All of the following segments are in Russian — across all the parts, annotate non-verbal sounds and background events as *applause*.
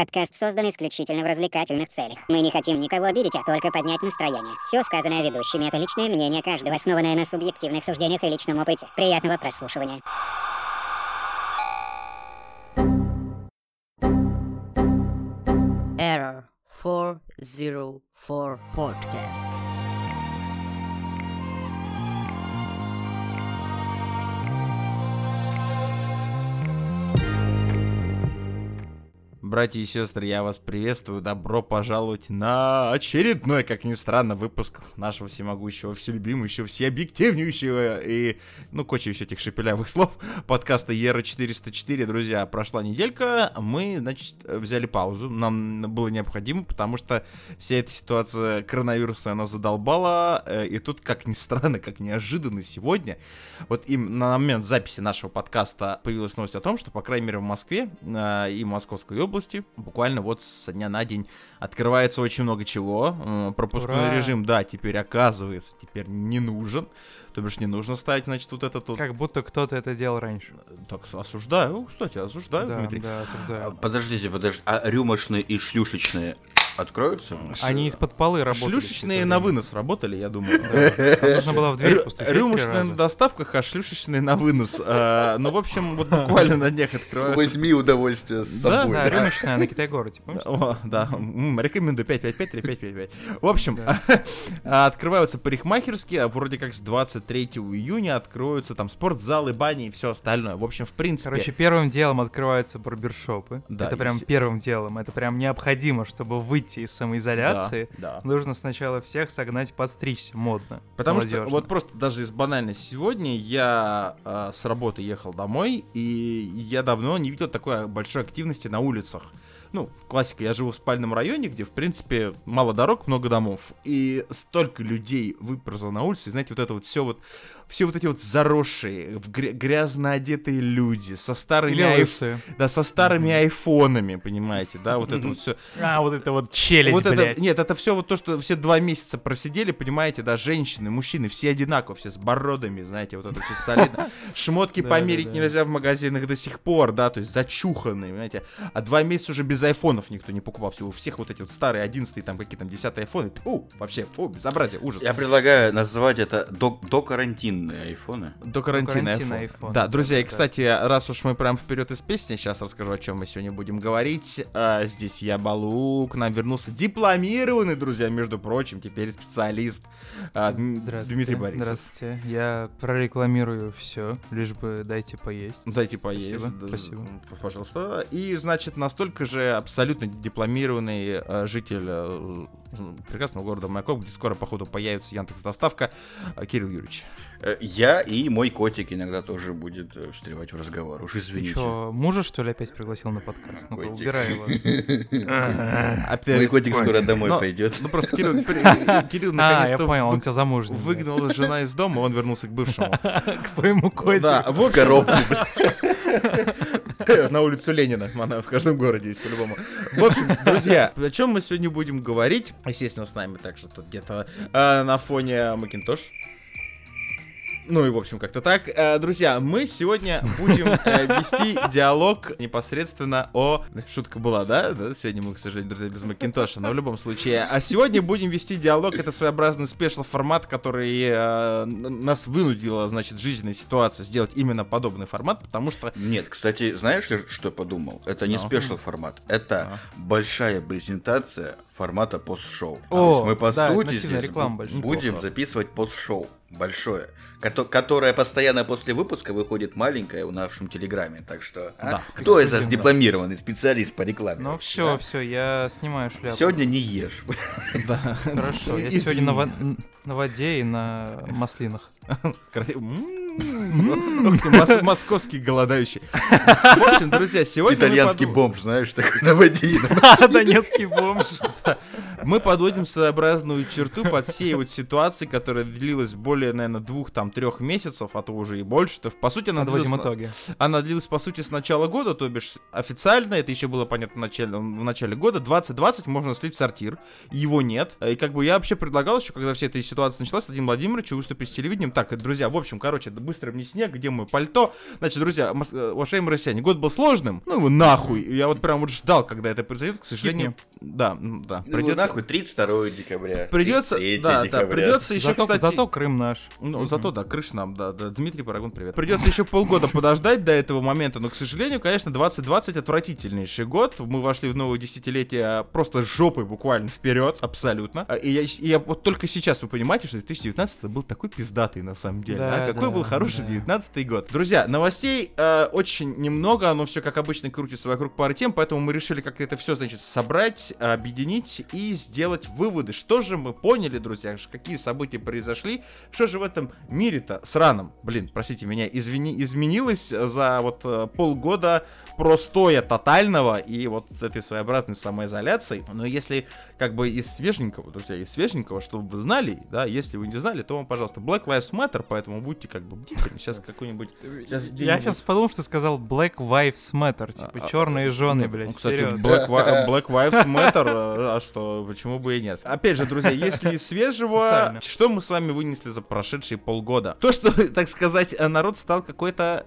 Подкаст создан исключительно в развлекательных целях. Мы не хотим никого обидеть, а только поднять настроение. Все сказанное ведущими — это личное мнение каждого, основанное на субъективных суждениях и личном опыте. Приятного прослушивания. Error 404 Podcast. Братья и сестры, я вас приветствую. Добро пожаловать на очередной, как ни странно, выпуск нашего всемогущего, вселюбимого, всеобъективнейшего и, ну, куча еще этих шепелявых слов подкаста Ера 404. Друзья, прошла неделька, мы, значит, взяли паузу. Нам было необходимо, потому что вся эта ситуация коронавирусная, она задолбала. э, И тут, как ни странно, как неожиданно сегодня, вот им на момент записи нашего подкаста появилась новость о том, что, по крайней мере, в Москве э, и Московской области буквально вот со дня на день открывается очень много чего. М, Пропускной Ура! режим, да, теперь оказывается, теперь не нужен. То бишь не нужно ставить, значит, вот этот вот... Как будто кто-то это делал раньше. Так, осуждаю, кстати, осуждаю, Да, Дмитрий. да, А, осуждаю. Подождите, подождите, а рюмочные и шлюшечные откроются? Они из-под полы работали. Шлюшечные на вынос работали, я думаю. Там нужно было в дверь постучать Рюмочные на доставках, а шлюшечные на вынос. А, Ну, в общем, вот *laughs* буквально на днях открываются Возьми удовольствие с Да, собой. Да, рюмочная на Китай-городе, помнишь? Да, рекомендую 555-3555. В общем, *laughs* а, открываются парикмахерские, а вроде как с 23 июня откроются там спортзалы, бани и все остальное. В общем, в принципе... Короче, первым делом открываются барбершопы. Это прям первым делом. Это прям необходимо, чтобы выйти из самоизоляции. Да, да. Нужно сначала всех согнать подстричься модно. Потому что молодежно. вот просто даже из банальности сегодня я а, с работы ехал домой, и я давно не видел такой большой активности на улицах. Ну, классика, я живу в спальном районе, где, в принципе, мало дорог, много домов. И столько людей выползло на улице, и, знаете, вот это вот все вот, все вот эти вот заросшие, грязно одетые люди, со старыми, айф- да, со старыми айфонами, понимаете, да, вот это вот все. *laughs* А, вот это вот челюсть, Вот это, блядь. нет, это все вот то, что все два месяца просидели, понимаете, да, женщины, мужчины, все одинаково, все с бородами, знаете, вот это все солидно. *laughs* Шмотки померить нельзя в магазинах до сих пор, да, то есть зачуханные, понимаете. А два месяца уже без айфонов никто не покупал, все, у всех вот эти вот старые 11 там какие там 10 айфоны, фу, вообще, фу, безобразие, ужас. Я предлагаю называть это до, до карантинные айфоны. До карантина, iPhone. Да, друзья, и, кстати, раз уж мы прям вперед из песни, сейчас расскажу, о чем мы сегодня будем говорить. А, здесь я, Балу, к нам вернулся дипломированный, друзья, между прочим, теперь специалист а. Дмитрий Борисов. Здравствуйте. Я прорекламирую все, лишь бы дайте поесть. Дайте поесть. Спасибо, да, спасибо. Пожалуйста. И, значит, настолько же абсолютно дипломированный э, житель э, прекрасного города Майкоп, где скоро, походу, появится Яндекс Доставка, э, Кирилл Юрьевич. Э, Я и мой котик иногда тоже будет э, встревать в разговор. Уж Ты извините. чё, мужа, что ли, опять пригласил на подкаст? Ну-ка, Котик. убирай. *laughs* Опять- Мой котик скоро домой но- пойдет. Ну, просто Кирилл, *laughs* А, я наконец-то понял, он тебя замужний. выгнала жена из дома, он вернулся к бывшему. *laughs* К своему котику. Да, в коробку. На улицу Ленина, она в каждом городе есть по-любому. В общем, друзья, о чем мы сегодня будем говорить? Естественно, с нами также тут где-то э, на фоне Макинтош. Ну и, в общем, как-то так. Э, Друзья, мы сегодня будем э, вести диалог непосредственно о... Шутка была, да? да? Сегодня мы, к сожалению, друзья, без Макинтоша, но в любом случае. А сегодня будем вести диалог. Это своеобразный спешл-формат, который э, нас вынудила, значит, жизненная ситуация сделать именно подобный формат, потому что... Нет, кстати, знаешь что я подумал? Это не Ну. спешл формат, это большая презентация формата пост-шоу. О, То есть мы по да, сути здесь реклама большая. будем Неплохо. записывать пост-шоу большое, кото- которое постоянно после выпуска выходит маленькое в нашем телеграме. Так что, а? Да. кто из нас дипломированный специалист по рекламе? Ну все, а? все, я снимаю шляпу. Сегодня не ешь. *laughs* Да. *laughs* Хорошо, я сегодня на воде и на маслинах. Кра- М, Ух ты, мос- московский голодающий. В общем, друзья, сегодня Итальянский подум- бомж, знаешь, такой на воде. *laughs* Донецкий бомж. Мы подводим своеобразную черту под всей вот ситуации, которая длилась более, наверное, двух, там, трех месяцев, а то уже и больше. То, по сути, она длилась, Подводим на- итоги. она длилась, по сути, с начала года, то бишь официально, это еще было понятно в начале, в начале года, 2020 можно слить в сортир, его нет. И как бы я вообще предлагал еще, когда вся эта ситуация началась, Владимиру Владимировичу выступить с телевидением. Так, друзья, в общем, короче, да быстро мне снег, где мое пальто. Значит, друзья, мос- э, уважаемые россияне, год был сложным, ну его нахуй. Я вот прям вот ждал, когда это произойдет, к сожалению. Да, м, да, Ну, придется... нахуй, 32 декабря. Придется, 33 да, да, придется еще, Зато, кстати... зато Крым наш. Ну, Мгм. зато, да, крыш нам, да, да. Дмитрий Парагон, привет. Придется еще полгода *laughs* подождать до этого момента, но, к сожалению, конечно, 2020 отвратительнейший год. Мы вошли в новое десятилетие просто жопой буквально вперед, абсолютно. А, И я, и я вот только сейчас вы понимаете, что 2019 был такой пиздатый на самом деле. Да, а? Какой да, был хороший да. 19 год. Друзья, новостей э, очень немного, оно все как обычно крутится вокруг пары тем, поэтому мы решили как-то это все, значит, собрать, объединить и сделать выводы. Что же мы поняли, друзья, какие события произошли, что же в этом мире-то сраном, блин, простите меня, извини, изменилось за вот э, полгода простоя тотального и вот этой своеобразной самоизоляцией. Но если как бы из свеженького, друзья, из свеженького, чтобы вы знали, да, если вы не знали, то вам, пожалуйста, Black Lives Matter, поэтому будьте как бы бдительны. Сейчас какой-нибудь... Сейчас Я сейчас подумал, что ты сказал Black Wives Matter, типа А, черные жены, ну, блядь, Кстати, вперед. Black, *laughs* Black Lives Matter, а а что, почему бы и нет? Опять же, друзья, если из свежего, что мы с вами вынесли за прошедшие полгода? То, что, *laughs* так сказать, народ стал какой-то...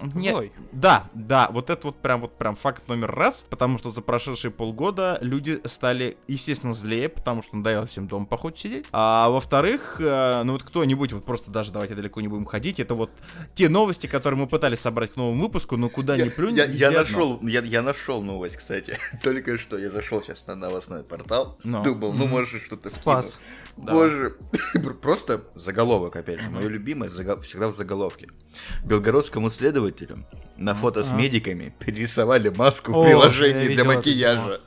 э, не- Злой. Да, да, вот это вот прям вот прям факт номер раз, потому что за прошедшие полгода люди стали, естественно, злее, потому что надоело всем дома по ходу сидеть. А во-вторых, э, ну вот кто-нибудь, вот просто даже давайте далеко не будем ходить, это вот те новости, которые мы пытались собрать к новому выпуску, но куда ни Я, плюнь, я- я нашел, я, я нашел новость, кстати. *laughs* Только что я зашел сейчас на новостной портал. Ну. Думал, ну может что-то Спас. скину. Боже. *laughs* Просто заголовок, опять же. Мое любимое заго- всегда в заголовке. Белгородскому следователю на фото с медиками перерисовали маску в приложении для макияжа.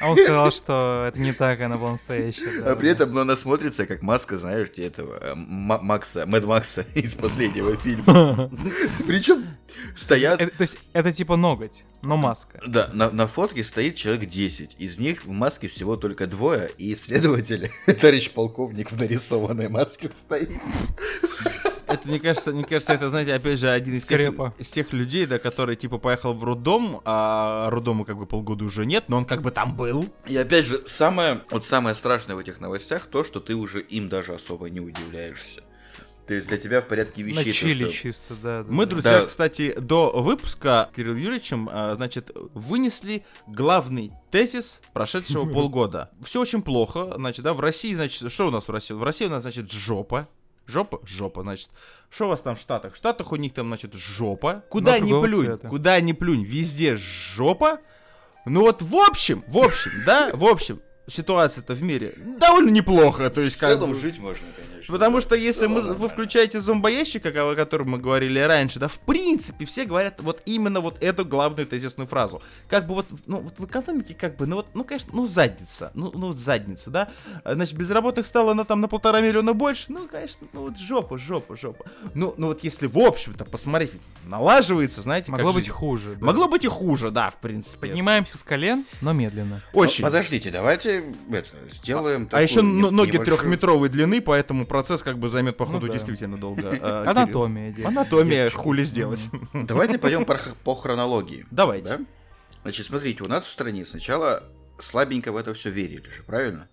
А он сказал, что это не так, она была настоящая. А при этом, ну, она смотрится как маска, знаешь, этого э, Ма- Макса, Мэд Макса *laughs* из последнего фильма. *laughs* Причем стоят То есть это типа ноготь, но маска. Да, на, на фотке стоит человек 10. Из них в маске всего только двое, и следователь, *laughs* товарищ полковник в нарисованной маске стоит. Это, мне кажется, мне кажется, это, знаете, опять же, один из тех, из тех людей, да, который, типа, поехал в роддом, а роддома, как бы, полгода уже нет, но он, как бы, там был. И опять же, самое, вот самое страшное в этих новостях то, что ты уже им даже особо не удивляешься. То есть для тебя в порядке На вещей то, чили что- чисто, да. да, Мы, друзья, Да. кстати, до выпуска с Кириллом Юрьевичем, а, значит, вынесли главный тезис прошедшего *laughs* полгода. Все очень плохо, значит, да, в России, значит, что у нас в России? В России у нас, значит, жопа. Жопа? Жопа, значит. Что у вас там в Штатах? В Штатах у них там, значит, жопа. Куда ни другого плюнь, цвета. куда ни плюнь, везде жопа. Ну вот в общем, в общем, да, в общем, ситуация-то в мире довольно неплохо. То есть, В как целом бы- жить можно, конечно. Потому да. что если мы, вы включаете зомбоящик, как о котором мы говорили раньше, да, в принципе, все говорят вот именно вот эту главную тезисную фразу. Как бы вот, ну, вот в экономике, как бы, ну вот, ну, конечно, ну, задница, ну, ну, вот задница, да. Значит, безработных стало на там на полтора миллиона больше, ну, конечно, ну, вот жопа, жопа, жопа. Ну, ну, вот если в общем-то посмотреть, налаживается, знаете, как Могло быть жизнь. хуже. да. Могло быть и хуже, да, в принципе. Поднимаемся с колен, но медленно. Очень. Ну, подождите, давайте это, сделаем А еще такую не- ноги небольшую- трехметровой длины, поэтому процесс как бы займет, походу, да. действительно долго. а, Кирилл. Анатомия. Анатомия хули сделать. Давайте пойдем по, хронологии. Давайте. Да? Значит, смотрите, у нас в стране сначала слабенько в это все верили же, правильно?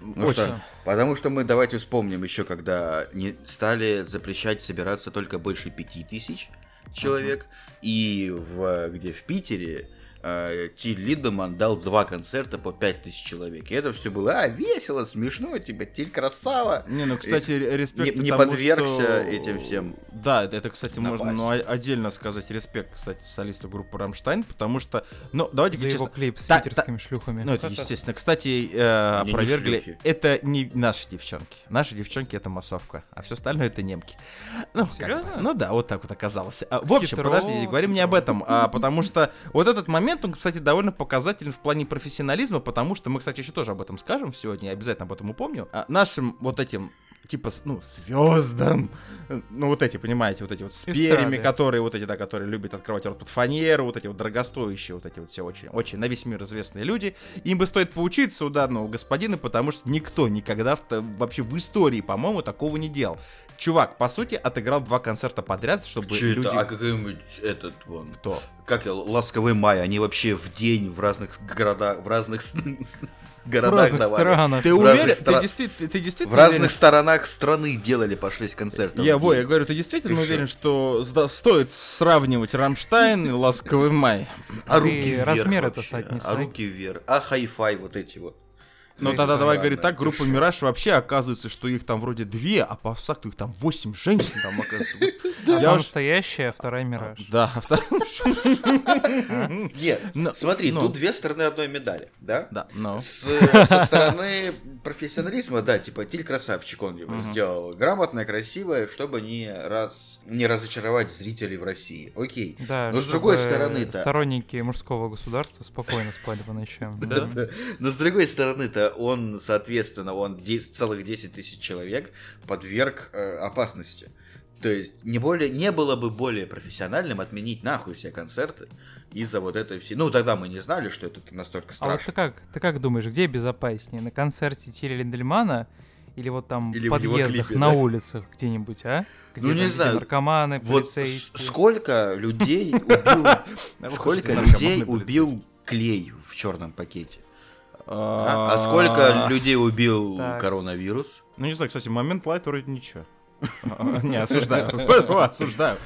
Ну Очень. что, потому что мы давайте вспомним еще, когда не стали запрещать собираться только больше пяти тысяч человек, и в, где в Питере э, Тиль Линдеман дал два концерта по пять тысяч человек. И это все было, а, весело, смешно, типа, Тиль красава. Не, ну, кстати, ре- респект не- не тому, подвергся что- этим всем Да, это, кстати, можно напасти. ну, отдельно сказать респект, кстати, солисту группы Рамштайн, потому что, ну, давайте За его честно, клип с та- питерскими шлюхами. ну, это естественно. Кстати, э, не опровергли, шлюхи. это не наши девчонки. Наши девчонки это массовка, а все остальное это немки. Ну, как бы, Серьезно? ну да, вот так вот оказалось. А, в общем, Хитро, подождите, говорим не об этом, а потому что вот этот момент, он, кстати, довольно показателен в плане профессионализма, потому что мы, кстати, еще тоже об этом скажем сегодня, я обязательно об этом упомню. А, нашим вот этим типа, ну, звездам, ну, вот эти, понимаете, вот эти вот с перьями, которые, вот эти, да, которые любят открывать рот под фанеру, вот эти вот дорогостоящие, вот эти вот все очень, очень на весь мир известные люди, им бы стоит поучиться у данного господина, потому что никто никогда в- вообще в истории, по-моему, такого не делал. Чувак, по сути, отыграл два концерта подряд, чтобы это? люди... А какой-нибудь этот вон. Кто? Как я, ласковый май, они вообще в день в разных городах, в разных с- В *laughs* городах разных давали. странах. Ты В уверен? Ты стра- действительно, ты В действительно разных уверен, сторонах страны делали по 6 концертов. Я, в во, я говорю, ты действительно Ты уверен, что стоит сравнивать Рамштайн и Ласковый май? А Ты руки вверх размер это. А руки вверх. А хай-фай вот эти вот. Ну тогда давай говорить так, группа? Мираж вообще оказывается, что их там вроде две, а по факту их там восемь женщин там оказывается. Одна настоящая, а вторая мираж. Да, а вторая- *laughs* Нет, Но- смотри, но- тут две стороны одной медали, да? Да, но... С- со стороны профессионализма, да, типа Тиль красавчик, он его сделал грамотно, красиво, чтобы не раз не разочаровать зрителей в России. Окей. Да, Но с другой стороны-то- Сторонники мужского государства спокойно спали по ночам. *laughs* Но с другой стороны-то он, соответственно, он 10 целых 10 тысяч человек подверг э, опасности. То есть не, более, не было бы более профессиональным отменить нахуй все концерты из-за вот этой всей... Ну, тогда мы не знали, что это настолько А вот ты страшно. как, ты как думаешь, где безопаснее? На концерте Тиля Линдельмана или вот там Или в подъездах клипе, на да? улицах где-нибудь, а? Где Ну, не где знаю. наркоманы, Вот полицейские. сколько людей *laughs* убил... Сколько людей убил клей в черном пакете? А, а сколько людей убил Так. коронавирус? Ну не знаю, кстати, момент лайт вроде ничего. *laughs* Не, осуждаю. *laughs* Осуждаю.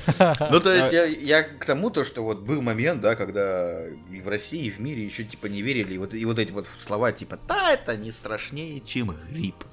Ну, то А есть, я, я к тому, то, что вот был момент, да, когда и в России, и в мире еще, типа, не верили, и вот, и вот эти вот слова, типа, да, это не страшнее, чем грипп.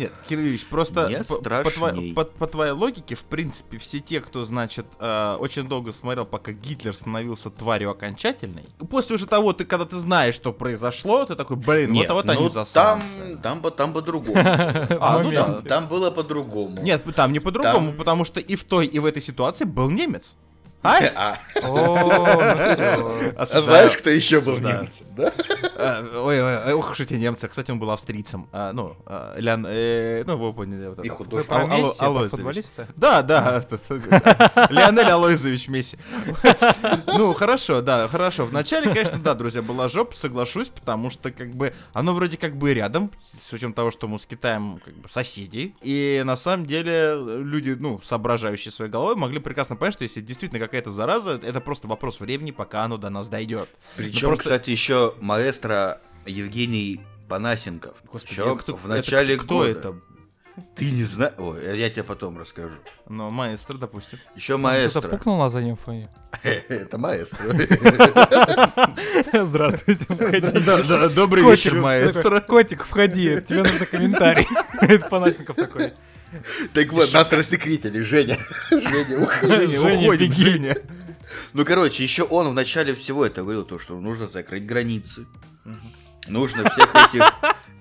Нет, Кирилл Юрьевич, просто Нет, по, по тво- страшней. по- по твоей логике, в принципе, все те, кто, значит, э, очень долго смотрел, пока Гитлер становился тварью окончательной, после уже того, ты, когда ты знаешь, что произошло, ты такой, блин, Нет, вот, вот ну, они там, засанцы. там, по- там по-другому. *laughs* А, Ну, там, там было по-другому. Нет, там не по-другому, Там- потому что и в той, и в этой ситуации был немец. А? А, О, ну а знаешь, кто еще был немцем, да? А, Ой, ой, ох уж эти немцы. Кстати, он был австрийцем. А, Ну, а, Лян, э, ну, вы поняли. вот И художник. футболиста? Да, да, Леонель Алоизович Месси. *laughs* Ну, хорошо, да, хорошо. Вначале, конечно, да, друзья, была жопа, соглашусь, потому что, как бы, оно вроде как бы рядом, с учетом того, что мы с Китаем, как бы, соседи. И, на самом деле, люди, ну, соображающие своей головой, могли прекрасно понять, что если действительно какая-то зараза, это просто вопрос времени, пока оно до нас дойдет. Причем, просто- кстати, еще маэстро Евгений Панасенков. Господи, Ещё а кто, в начале это, кто года. это? Ты не знаешь? Ой, я тебе потом расскажу. Ну, маэстро, допустим. Еще Кто-то маэстро. пукнул на заднем фоне. *laughs* Это маэстро. *laughs* Здравствуйте, Добрый вечер, маэстро. Котик, входи, тебе нужно комментарий. *laughs* Это Панасенков такой. Так вот, нас рассекретили, Женя. *laughs* Женя, уходи. Женя, Женя, уходим. Женя. Ну, короче, еще он в начале всего это говорил, то, что нужно закрыть границы. Нужно всех этих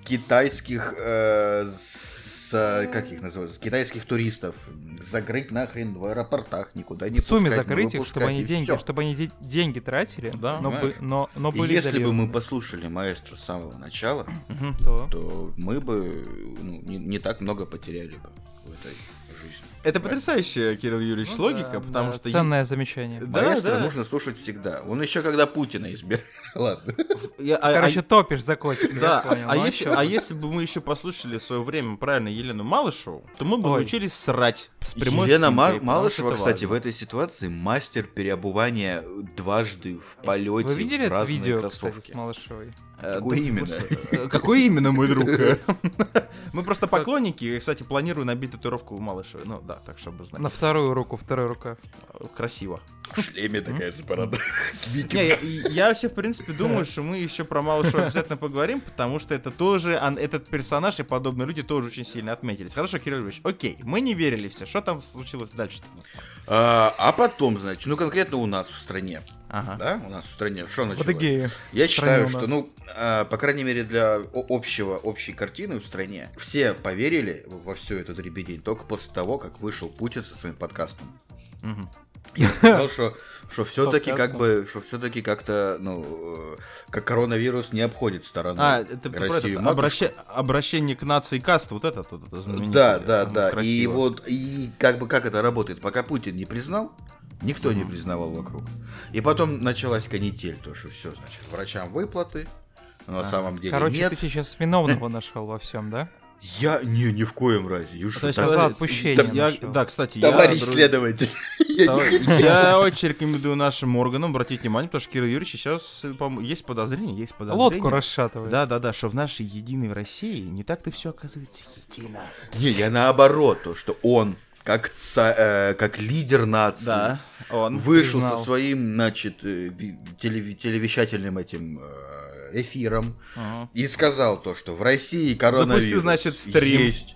китайских, э, с, э, как их называют, с китайских туристов закрыть нахрен в аэропортах, никуда не В сумме пускать, закрыть их, чтобы они деньги, всё. чтобы они де- деньги тратили, Да, но, бы- но, но были если бы мы послушали маэстро с самого начала, то... то мы бы ну, не, не так много потеряли бы в этой. Это потрясающая, Кирилл Юрьевич, Ну логика, да, потому да, что... Ценное замечание. Да, Маэстро да. нужно слушать всегда. Он еще когда Путина избирал. *laughs* Ладно. Я- а- Короче, а- топишь за котика, я Да, понял. а, Ну, если, чё? а если бы мы еще послушали в свое время правильно Елену Малышеву, то мы бы Ой. научились срать с прямой Елена спинкой, Малышева, кстати, в этой ситуации мастер переобувания дважды в полете Вы видели в это разные видео, кроссовки. кстати, с Малышевой? Э, Какое да, именно? господи, э, Какое именно, мой друг? *laughs* Мы просто поклонники, и, кстати, планирую набить татуировку у Малышевой. Ну да, так, чтобы знать. На вторую руку, второй рукав. Красиво. В шлеме такая запарада. Не, я, я вообще, в принципе, думаю, что мы еще про Малышева обязательно поговорим, потому что это тоже, этот персонаж и подобные люди тоже очень сильно отметились. Хорошо, Кирилл Ильич, окей, мы не верили все. Что там случилось дальше? А а потом, значит, ну конкретно у нас в стране, Ага. да, у нас в стране, что началось? Адыгее. Я считаю, что, ну, а, по крайней мере, для общего, общей картины в стране, все поверили во всю эту дребедень только после того, как вышел Путин со своим подкастом. Мгм. Я сказал, что что все-таки как бы, что все-таки как-то, ну, э, как коронавирус не обходит стороной А, это ты про Россию. это, обраща- обращение к нации каст, вот это, вот это знаменитое. Да, да, да. И красиво. вот, и как бы как это работает, пока Путин не признал, никто не признавал вокруг. И потом началась канитель, то что все, значит, врачам выплаты, но на самом деле Короче, нет. ты сейчас виновного нашел во всем, да? Я не ни в коем разе. You То есть, подожди, отпущения я- да, кстати, Товарищ *laughs* я, следователь. Я хотел. Я очень рекомендую нашим органам обратить внимание, потому что Кирилл Юрьевич сейчас, по-моему, есть подозрение, есть подозрение. Лодку расшатывает. Да, да, да, что в нашей единой России не так-то все оказывается едино. Не, я наоборот, то, что он, как, ца- э, как лидер нации, Да, он. вышел признал. со своим, значит, э, ви- телеви- телевещательным этим э, эфиром Ага. и сказал то, что в России коронавирус Запустил, значит, стрим. есть.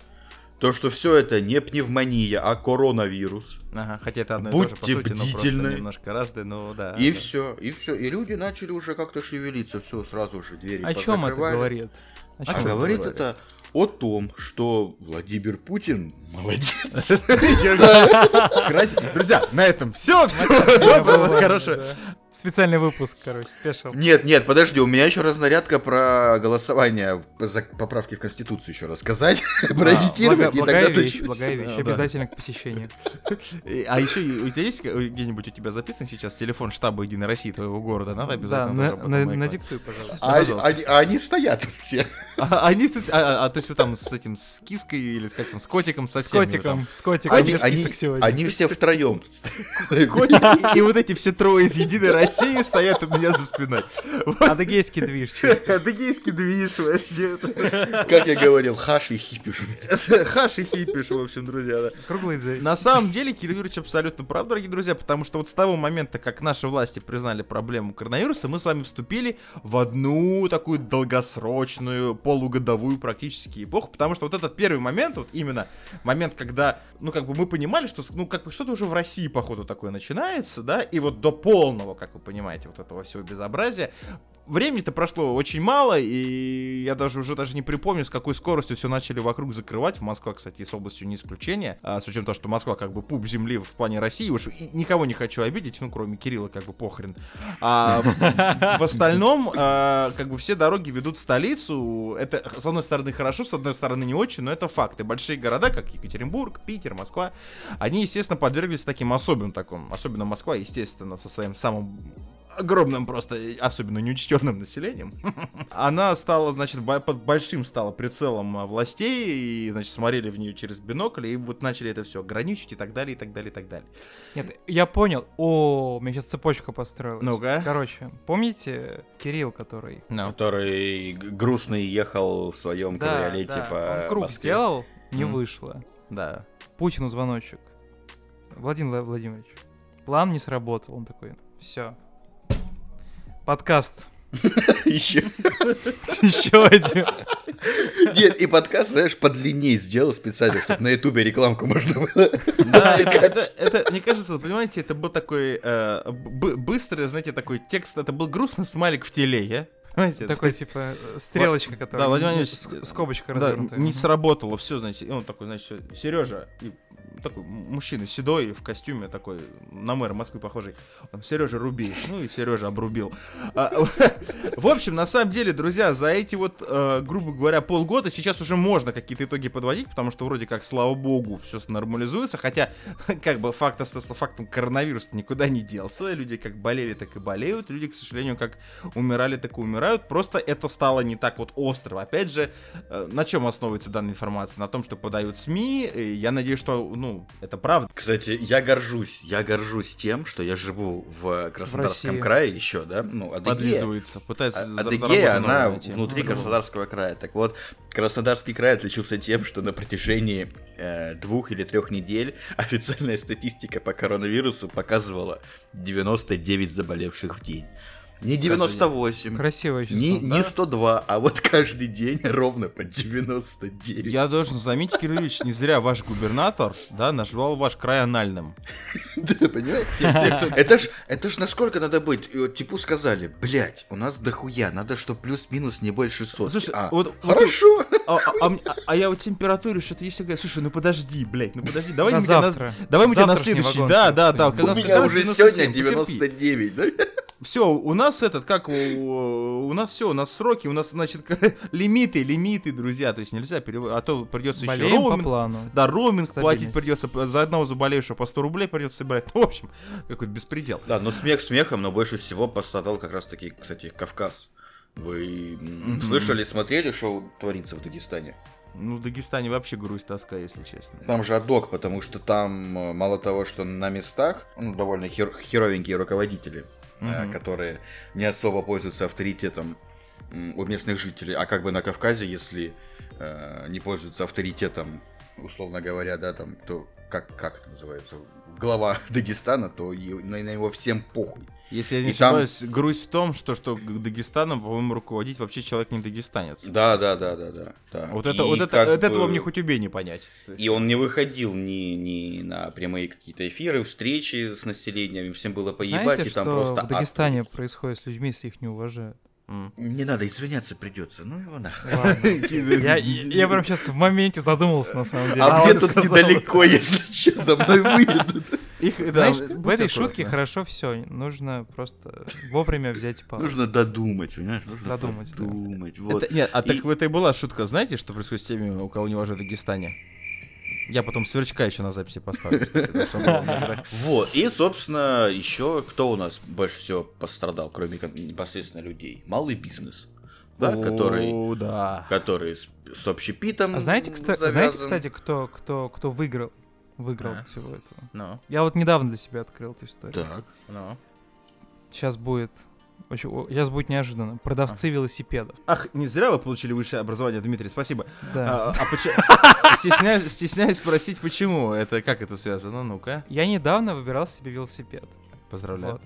То, что все это не пневмония, а коронавирус. Ага, хотя это одно и Будьте то же, по сути, но просто бдительны. немножко разные, но да. и да. все, и все. И люди начали уже как-то шевелиться, все, сразу же двери О чем это говорит? О А говорит говорит? это о том, что Владимир Путин молодец. *laughs* *laughs* Друзья, на этом все, все. Доброго, хорошо. Да. Специальный выпуск, короче, спешил. Нет, нет, подожди, у меня еще разнарядка про голосование за поправки в Конституцию еще рассказать, *laughs* проагитировать, Благо- и благая тогда вещь, благая вещь, Да, да. обязательно к посещению. А еще у тебя есть где-нибудь у тебя записан сейчас телефон штаба Единой России твоего города? Надо Да, обязательно. экран. надиктуй, пожалуйста. А, они, а они стоят тут все. А, они, кстати, а, а, то есть вы там с этим, с киской или с как там, с котиком, со С котиком, с котиком, Они, они- они все втроем тут стоят. Котик, и, и вот эти все трое из Единой России стоят у меня за спиной. Адыгейский движ. Адыгейский движ вообще. Как я говорил, хаш и хипиш. Хаш и хипиш, в общем, друзья, да. Круглый дзей. На самом деле, Кирилл Юрьевич абсолютно прав, дорогие друзья, потому что вот с того момента, как наши власти признали проблему коронавируса, мы с вами вступили в одну такую долгосрочную, полугодовую практически эпоху, потому что вот этот первый момент, вот именно момент, когда, ну, как бы мы понимали, что, ну, как бы что-то уже в России, походу, такое начинается, да, и вот до полного, как вы понимаете, вот этого всего безобразия, Времени-то прошло очень мало, и я даже уже даже не припомню, с какой скоростью все начали вокруг закрывать. Москва, кстати, с областью не исключение. А, с учетом того, что Москва как бы пуп земли в плане России. Уж никого не хочу обидеть, ну, кроме Кирилла, как бы похрен. А в- остальном, а, как бы все дороги ведут в столицу. Это, с одной стороны, хорошо, с одной стороны, не очень, но это факт. И большие города, как Екатеринбург, Питер, Москва, они, естественно, подверглись таким особым таким. Особенно Москва, естественно, со своим самым огромным просто, особенно неучтенным населением, *laughs* она стала, значит, под большим стала прицелом а, властей, и, значит, смотрели в нее через бинокль, и вот начали это все ограничить и так далее, и так далее, и так далее. Нет, я понял. О, у меня сейчас цепочка построилась. Ну-ка. Короче, помните Кирилл, который... Ну. Который грустный ехал в своем Да, кабриолете да, по он круг Москве. сделал, не Мгм. вышло. Да. Путину звоночек. Владимир Вла- Владимирович, план не сработал. Он такой, все. Подкаст. *laughs* Еще. Еще один. Нет, и подкаст, знаешь, подлиннее сделал специально, чтобы на ютубе рекламку можно было. Да, это, мне кажется, понимаете, это был такой э, быстрый, знаете, такой текст, это был грустный смайлик в теле, Понимаете, Такой, есть- типа, стрелочка, которая... да, Владимир Владимирович, с- Скобочка Да, не сработало, все, значит, и он такой, значит, Сережа, и такой мужчина седой в костюме такой, на мэра Москвы похожий, Сережа руби, ну и Сережа обрубил. А, *laughs* В общем, на самом деле, друзья, за эти вот, э, грубо говоря, полгода сейчас уже можно какие-то итоги подводить, потому что вроде как, слава богу, все нормализуется, хотя, *laughs* как бы, факт остается фактом, коронавирус никуда не делся, люди как болели, так и болеют, люди, к сожалению, как умирали, так и умирают, просто это стало не так вот остро. Опять же, э, на чем основывается данная информация? На том, что подают СМИ, я надеюсь, что, ну, это правда. Кстати, я горжусь, я горжусь тем, что я живу в Краснодарском России. крае еще, да, ну, Адыгея. Подлизывается, пытается А- Адыгея, она найти. внутри Ну, Краснодарского края. Так вот, Краснодарский край отличился тем, что на протяжении э, двух или трех недель *laughs* официальная статистика по коронавирусу показывала 99 заболевших в день. Не 98, Красивое число. не, да? не 102, а вот каждый день *laughs* ровно по 99. Я должен заметить, Кирилл Ильич, не зря ваш губернатор, да, назвал ваш край анальным. *laughs* Да, понимаете? *laughs* Это ж, это ж насколько надо быть? Типу сказали, блять, у нас дохуя, надо, что плюс-минус не больше сотки. Слушай, А, вот- хорошо. А, а- а я вот температуру что-то если говорю, слушай, ну подожди, блядь, ну подожди, давай мы тебя на- следующий, да, да, да, У нас меня уже 97, сегодня 99, да? Все, у нас этот, как у, у нас все, у нас сроки, у нас, значит, *laughs* лимиты, лимиты, друзья, то есть нельзя переводить, а то придется еще Болеем по роуминг, плану. да, роуминг платить придется, за одного заболевшего по 100 рублей придется собирать, ну, в общем, какой-то беспредел. Да, но смех смехом, но больше всего пострадал как раз таки, кстати, Кавказ. Вы Мгм. слышали, смотрели, что творится в Дагестане? Ну, в Дагестане вообще грусть, тоска, если честно. Там же адок, потому что там э, мало того, что на местах ну, довольно хер- херовенькие руководители, э, Мгм. которые не особо пользуются авторитетом у местных жителей, а как бы на Кавказе, если э, не пользуются авторитетом, условно говоря, да, там, то как, как это называется, глава *laughs* Дагестана, то и на, на него всем похуй. Если я не И там- ошибаюсь, грусть в том, что, что Дагестаном, по-моему, руководить вообще человек не дагестанец. Да, да, да, да, да. да. Вот, это, И вот это, как от этого бы- мне хоть убей не понять. Есть- И он не выходил ни, ни на прямые какие-то эфиры, встречи с населением, им всем было поебать, Знаете, и там что просто в Дагестане ад. происходит с людьми, если их не уважают? Не надо, извиняться придется, ну его нахуй. *laughs* Я, я прям сейчас в моменте задумался, на самом деле. А, А мне тут сказал- недалеко, если что, за мной выйдут. Их, да, Знаешь, в этой шутке хорошо все. Нужно просто вовремя взять паузу. Нужно додумать, понимаешь? Нужно Додумать, да. додумать. Вот. Это- нет, а так И- в этой была шутка, знаете, что происходит с теми, у кого не уважают в Дагестане? Я потом сверчка еще на записи поставлю. кстати, да. Вот, и, собственно, еще кто у нас больше всего пострадал, кроме непосредственно людей? Малый бизнес, да, который, да. который с, с общепитом А знаете, кста- завязан. знаете, кстати, кто, кто, кто выиграл? Выиграл А. от всего этого. Ну, Я вот недавно для себя открыл эту историю. Так. ну. Сейчас будет. Очень, сейчас будет неожиданно. Продавцы велосипедов. Ах, не зря вы получили высшее образование, Дмитрий, спасибо. Да. А, а *laughs* почему? Стесняюсь, стесняюсь спросить, почему. Это как это связано? Ну-ка, Я недавно выбирал себе велосипед. поздравляю. Вот.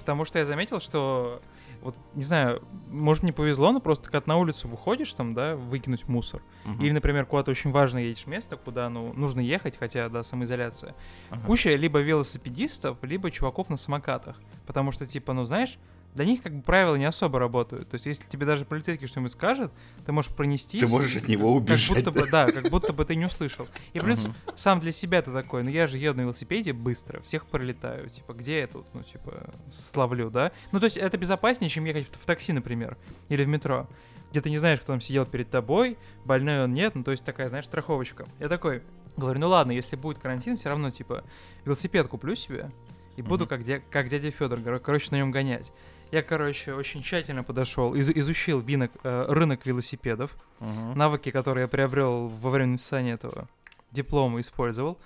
Потому что я заметил, что вот, не знаю, может, не повезло, но просто когда на улицу выходишь, там, да, выкинуть мусор. Мгм. Или, например, куда-то очень важно едешь место, куда, ну, нужно ехать, хотя, да, самоизоляция. Ага. Куча либо велосипедистов, либо чуваков на самокатах. Потому что, типа, ну, знаешь, для них как бы правила не особо работают. То есть, если тебе даже полицейский что-нибудь скажет, ты можешь пронести. Ты можешь от него убежать. Как будто бы, да, как будто бы ты не услышал. И плюс Мгм. сам для себя ты такой, ну я же еду на велосипеде быстро, всех пролетаю, типа, где я тут, ну, типа, славлю, да? Ну, то есть это безопаснее, чем ехать в, в такси, например, или в метро, где ты не знаешь, кто там сидел перед тобой, больной он нет, ну, то есть такая, знаешь, страховочка. Я такой, говорю, ну ладно, если будет карантин, все равно, типа, велосипед куплю себе, и буду Мгм. как, дя- как дядя Федор, короче, на нем гонять. Я, короче, очень тщательно подошел, из- изучил винок, э, рынок велосипедов, Мгм. навыки, которые я приобрел во время написания этого диплома, использовал.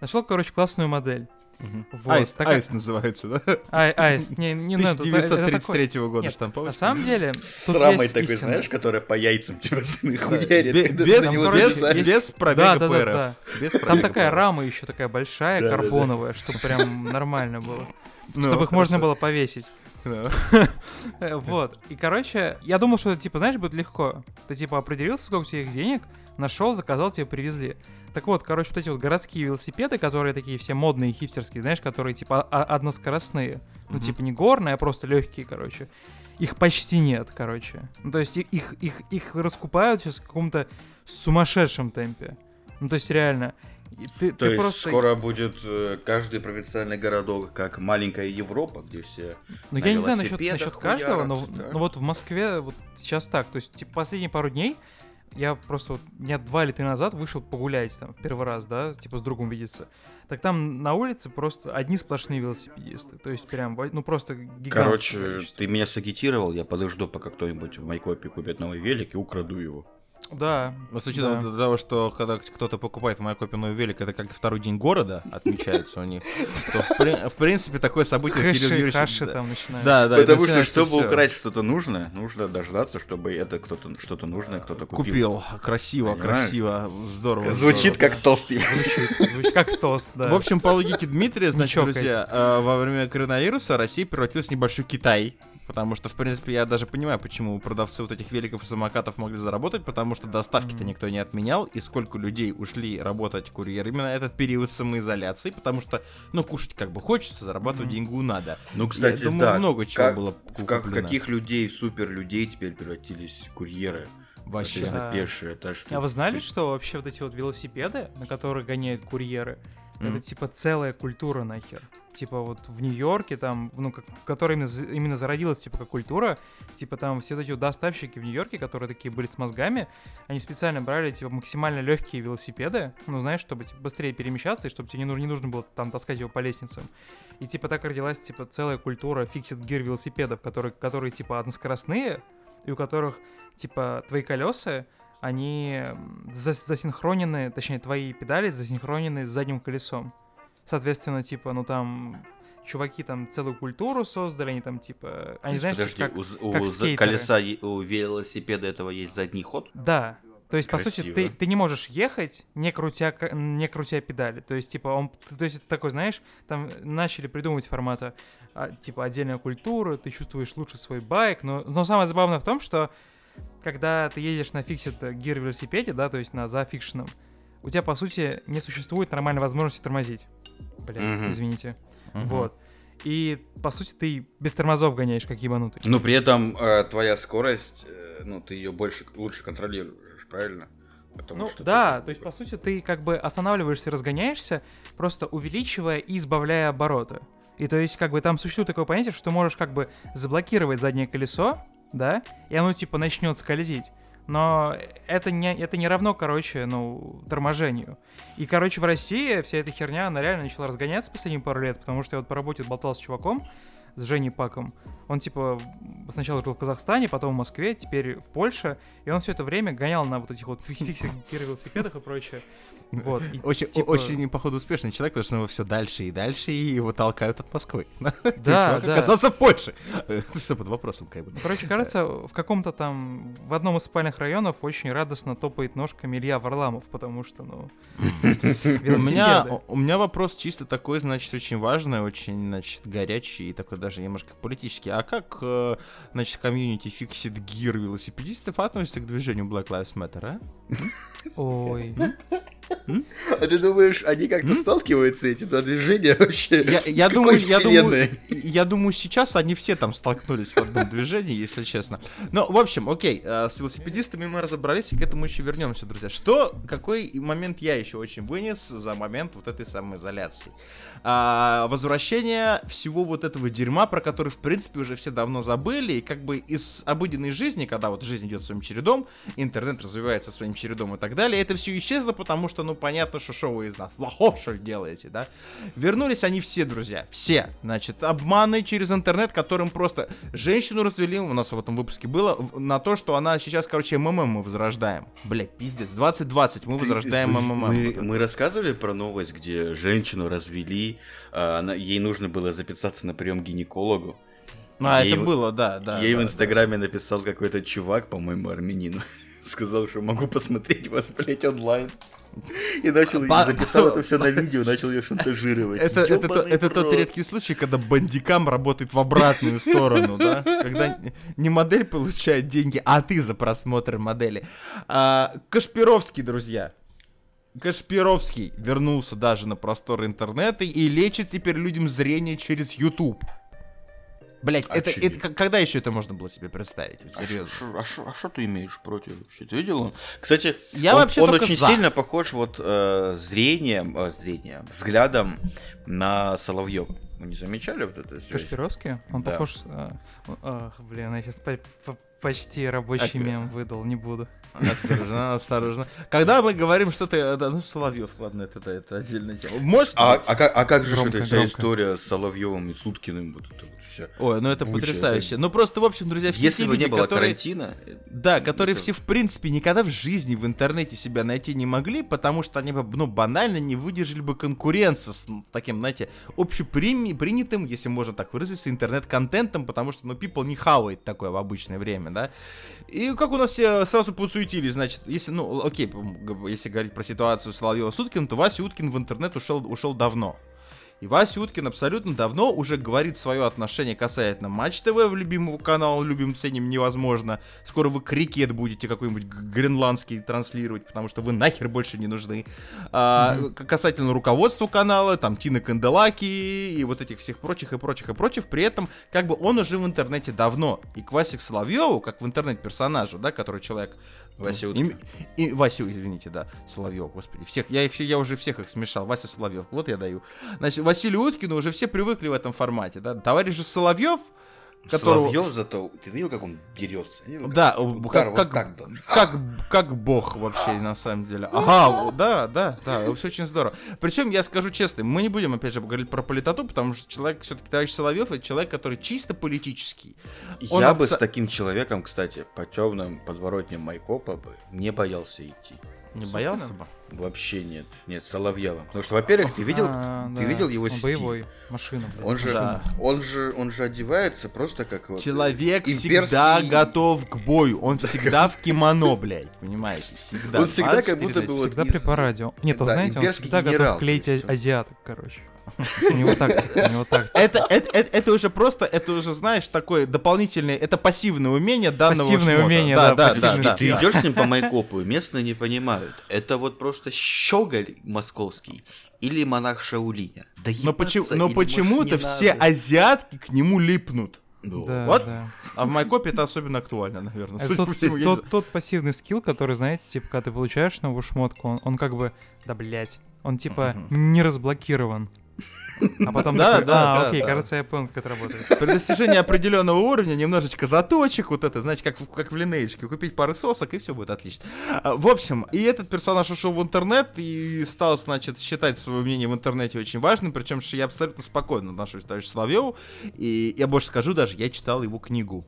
Нашел, короче, классную модель. Мгм. Вот, Аист, такая- аист называется, да? Ай, аист, не, не надо. это- это такой- 1933 года Нет, штамповочка. На самом деле, С рамой такой, истина. знаешь, которая по яйцам тебя хуярит. без, без, без Да, пробега да, да, да. Без Там пробега такая по РФ. рама еще такая большая, Да, да, да. карбоновая, чтобы прям нормально было. Ну, Чтобы их можно было повесить. *laughs* Э, Вот. И, короче, я думал, что это, типа, знаешь, будет легко. Ты, типа, определился, сколько у тебя их денег, нашел, заказал, тебе привезли. Так вот, короче, вот эти вот городские велосипеды, которые такие все модные, хипстерские, знаешь, которые, типа, а- односкоростные. Ну, типа, не горные, а просто легкие, короче. Их почти нет, короче. Ну, то есть их, их, их раскупают сейчас в каком-то сумасшедшем темпе. Ну, то есть реально. И ты, То ты есть просто... скоро будет э, каждый провинциальный городок, как маленькая Европа, где все... Ну, я не знаю насчет, насчет каждого, но, да. но вот в Москве вот сейчас так. То есть, типа, последние пару дней я просто вот дня два или три назад вышел погулять там в первый раз, да, типа с другом видеться. Так там на улице просто одни сплошные велосипедисты. То есть прям, ну просто гигантское Короче, количество. ты меня сагитировал, я подожду, пока кто-нибудь в Майкопе купит новый велик и украду его. Да. Но с учетом да. того, что когда кто-то покупает новый велик, это как второй день города отмечается у них, то в при- в принципе такое событие Кирилл Юрьевич... там начинают. Да, да. Потому что, чтобы украсть что-то нужное, нужно дождаться, чтобы это кто-то что-то нужное кто-то купил. Купил. Красиво, красиво, здорово. Звучит здорово. как тост. Звучит, звучит как тост, да. В общем, по логике Дмитрия, значит, друзья, э, во время коронавируса Россия превратилась в небольшой Китай. Потому что, в принципе, я даже понимаю, почему продавцы вот этих великов и самокатов могли заработать, потому что доставки-то никто не отменял, и сколько людей ушли работать курьерами на этот период самоизоляции, потому что, ну, кушать как бы хочется, зарабатывать Мгм. деньгу надо. Ну, кстати, я думаю, да. много чего как- было в как- куплено. каких людей, супер людей теперь превратились курьеры? Вообще. Естественно, Да. пешие. Это что? А вы знали, что вообще вот эти вот велосипеды, на которых гоняют курьеры, Мгм. это типа целая культура нахер. Типа вот в Нью-Йорке там, ну, как, которая именно, именно зародилась типа как культура, типа там все эти доставщики в Нью-Йорке, которые такие были с мозгами, они специально брали типа максимально легкие велосипеды, ну, знаешь, чтобы типа, быстрее перемещаться, и чтобы тебе не нужно, не нужно было там таскать его по лестницам. И типа так родилась типа целая культура фиксит гир велосипедов, которые, которые типа односкоростные, и у которых типа твои колеса, они зас- засинхронены, точнее, твои педали засинхронены с задним колесом. Соответственно, типа, ну там чуваки там целую культуру создали, они там типа, они знаешь, Подожди, как... у, у скейтеры. колеса, у велосипеда этого есть задний ход? Да. То есть, по сути, Красиво. ты, ты не можешь ехать, не крутя, не крутя педали. То есть, типа, он, то есть, это такой, знаешь, там начали придумывать формата, а, типа, отдельная культура, ты чувствуешь лучше свой байк. Но, но самое забавное в том, что когда ты едешь на фиксит гир велосипеде, да, то есть на зафикшенном, у тебя, по сути, не существует нормальной возможности тормозить. Блять, Мгм. извините. Мгм. Вот. И, по сути, ты без тормозов гоняешь, как ебанутый. Но при этом э, твоя скорость, э, ну, ты ее больше, лучше контролируешь, правильно? Потому Ну что да, ты- то есть по сути ты как бы останавливаешься, разгоняешься, просто увеличивая и избавляя обороты. И то есть как бы там существует такое понятие, что ты можешь как бы заблокировать заднее колесо, да, и оно типа начнет скользить. Но это не, это не равно, короче, ну, торможению. И, короче, в России вся эта херня, она реально начала разгоняться последние пару лет, потому что я вот по работе болтал с чуваком, с Женей Паком. Он, типа, сначала жил в Казахстане, потом в Москве, теперь в Польше. И он все это время гонял на вот этих вот фикс- фиксах, *laughs* велосипедах и прочее. Вот. и, *laughs* Очень, типа- очень, походу, успешный человек, потому что его все дальше и дальше, и его толкают от Москвы. *laughs* Да, да. оказался в Польше. Э, Что под вопросом, как бы. Короче, кажется, в каком-то там, в одном из спальных районов очень радостно топает ножками Илья Варламов, потому что, ну, У меня, у меня вопрос чисто такой, значит, очень важный, очень, значит, горячий и такой даже немножко политический. А как, э, значит, комьюнити Fixit Gear велосипедистов относится к движению Black Lives Matter, а? Ой. А ты думаешь, они как-то сталкиваются, эти два движения вообще? Я, думаю, я думаю, я думаю, сейчас они все там столкнулись в одном движении, если честно. Но, в общем, окей, э, с велосипедистами мы разобрались, и к этому еще вернемся, друзья. Что, какой момент я еще очень вынес за момент вот этой самоизоляции? А, возвращение всего вот этого дерьма, про который, в принципе, уже все давно забыли, и как бы из обыденной жизни, когда вот жизнь идет своим чередом, интернет развивается своим чередом и так далее, это все исчезло, потому что, ну, понятно, что шоу из нас лохов, что ли, делаете, да? Вернулись они все, друзья, все. Значит, обманы через интернет, которым просто женщину развели, у нас в этом выпуске было, на то, что она сейчас, короче, МММ мы возрождаем. Блять, пиздец, 2020 мы возрождаем МММ. Мы, мы рассказывали про новость, где женщину развели, а, она- ей нужно было записаться на прием к гинекологу. А, ей это было, да, да. ей да, в да. Инстаграме написал какой-то чувак, по-моему, армянин. *laughs* Сказал, что могу посмотреть вас, блять, онлайн. И начал, Ба- записал это *laughs* все на видео, начал ее шантажировать. Это, это, то- это тот редкий случай, когда бандикам работает в обратную сторону, да? Когда не модель получает деньги, а ты за просмотр модели. А, Кашпировский, друзья. Кашпировский вернулся даже на просторы интернета и лечит теперь людям зрение через YouTube. Блять, это, это когда еще это можно было себе представить? Вот А серьезно. шо- А что а ты имеешь против вообще? Ты видел? он? Кстати, Я он, вообще он очень за. сильно похож вот э, зрением, э, зрением, взглядом на Соловьева. Вы не замечали вот это? Кашпировский? Он Да. похож... а, Ах, блин, я сейчас почти рабочий А, мем выдал, не буду. Осторожно, *laughs* осторожно. Когда мы говорим что-то... э, да, Ну, Соловьев, ладно, это, это, это отдельная тема. Может А, а как, а как же эта вся история с Соловьевым и Суткиным? Вот это вот вся. Ой, ну это Куча, потрясающе. Ну просто, в общем, друзья, все Если те бы люди, не было которые... карантина, Да, которые это- все, в принципе, никогда в жизни в интернете себя найти не могли, потому что они бы, ну, банально не выдержали бы конкуренции с таким, знаете, общепринятым, если можно так выразиться, интернет-контентом, потому что, ну, people не хавает такое в обычное время, да. И как у нас все сразу подсуетились, значит, если, ну, окей, если говорить про ситуацию Соловьева с Уткиным, то Вася Уткин в интернет ушел, ушел давно. И Вася Уткин абсолютно давно уже говорит свое отношение касательно Матч ТВ в любимого канала, любим, ценим, невозможно. Скоро вы крикет будете какой-нибудь гренландский транслировать, потому что вы нахер больше не нужны. А, Касательно руководства канала, там Тина Канделаки и вот этих всех прочих и прочих и прочих. При этом, как бы он уже в интернете давно. И к Васе Соловьеву, как в интернет-персонажу, да, который человек... Вася Уткин. им- и, Васю, извините, да, Соловьев, господи, всех, я их, я уже всех их смешал, Вася Соловьев, вот я даю. Значит, Василию Уткину уже все привыкли в этом формате, да, товарищ же Соловьев, которого... Соловьев зато, ты видел, как он дерется? Видел, как Да, удар как, вот как, так как, как бог вообще на самом деле. Ага, да, да, да, все очень здорово. Причем я скажу честно, мы не будем опять же говорить про политоту, потому что человек, все-таки товарищ Соловьев, это человек, который чисто политический. Он Я бы абсо- с таким человеком, кстати, по темным подворотням Майкопа бы не боялся идти. Не боялся бы? Вообще нет. Нет, Соловьевым. Потому что, во-первых, ты видел, А, ты да. видел его Он стиль? Боевой. Машина, блядь. Он же, Да. он же, он же одевается просто как вот Человек имперский- всегда готов к бою. Он *laughs* всегда в кимоно, блядь. Понимаете? Всегда. Он всегда как 24 будто на бы вот Всегда при параде. Нет, он, знаете, он всегда готов клеить а- азиаток, короче. *laughs* У него тактика, у него тактика. Это, это, это, это уже просто, это уже, знаешь, такое дополнительное, это пассивное умение данного Пассивное шмота. умение, да, да, да, да, ты идешь с ним по *laughs* Майкопу, и местные не понимают. Это вот просто щеголь московский или монах Шаулиня. Да Но, почему, но почему-то все надо? азиатки к нему липнут. Ну, Да, Вот. да. А в Майкопе это особенно актуально, наверное. Это Судя тот, по всему, тот, тот пассивный скилл, который, знаете, типа, когда ты получаешь новую шмотку, он, он как бы, да блять, он типа не разблокирован. А потом *laughs* Да, такой, да, а, да, окей, да. кажется, я понял, как это работает. *laughs* При достижении определенного уровня немножечко заточек, вот это, знаете, как, в- как в линейке, купить пару сосок, и все будет отлично. А, В общем, и этот персонаж ушел в интернет и стал, значит, считать свое мнение в интернете очень важным, причем что я абсолютно спокойно отношусь к товарищу Соловьеву, и я больше скажу даже, я читал его книгу.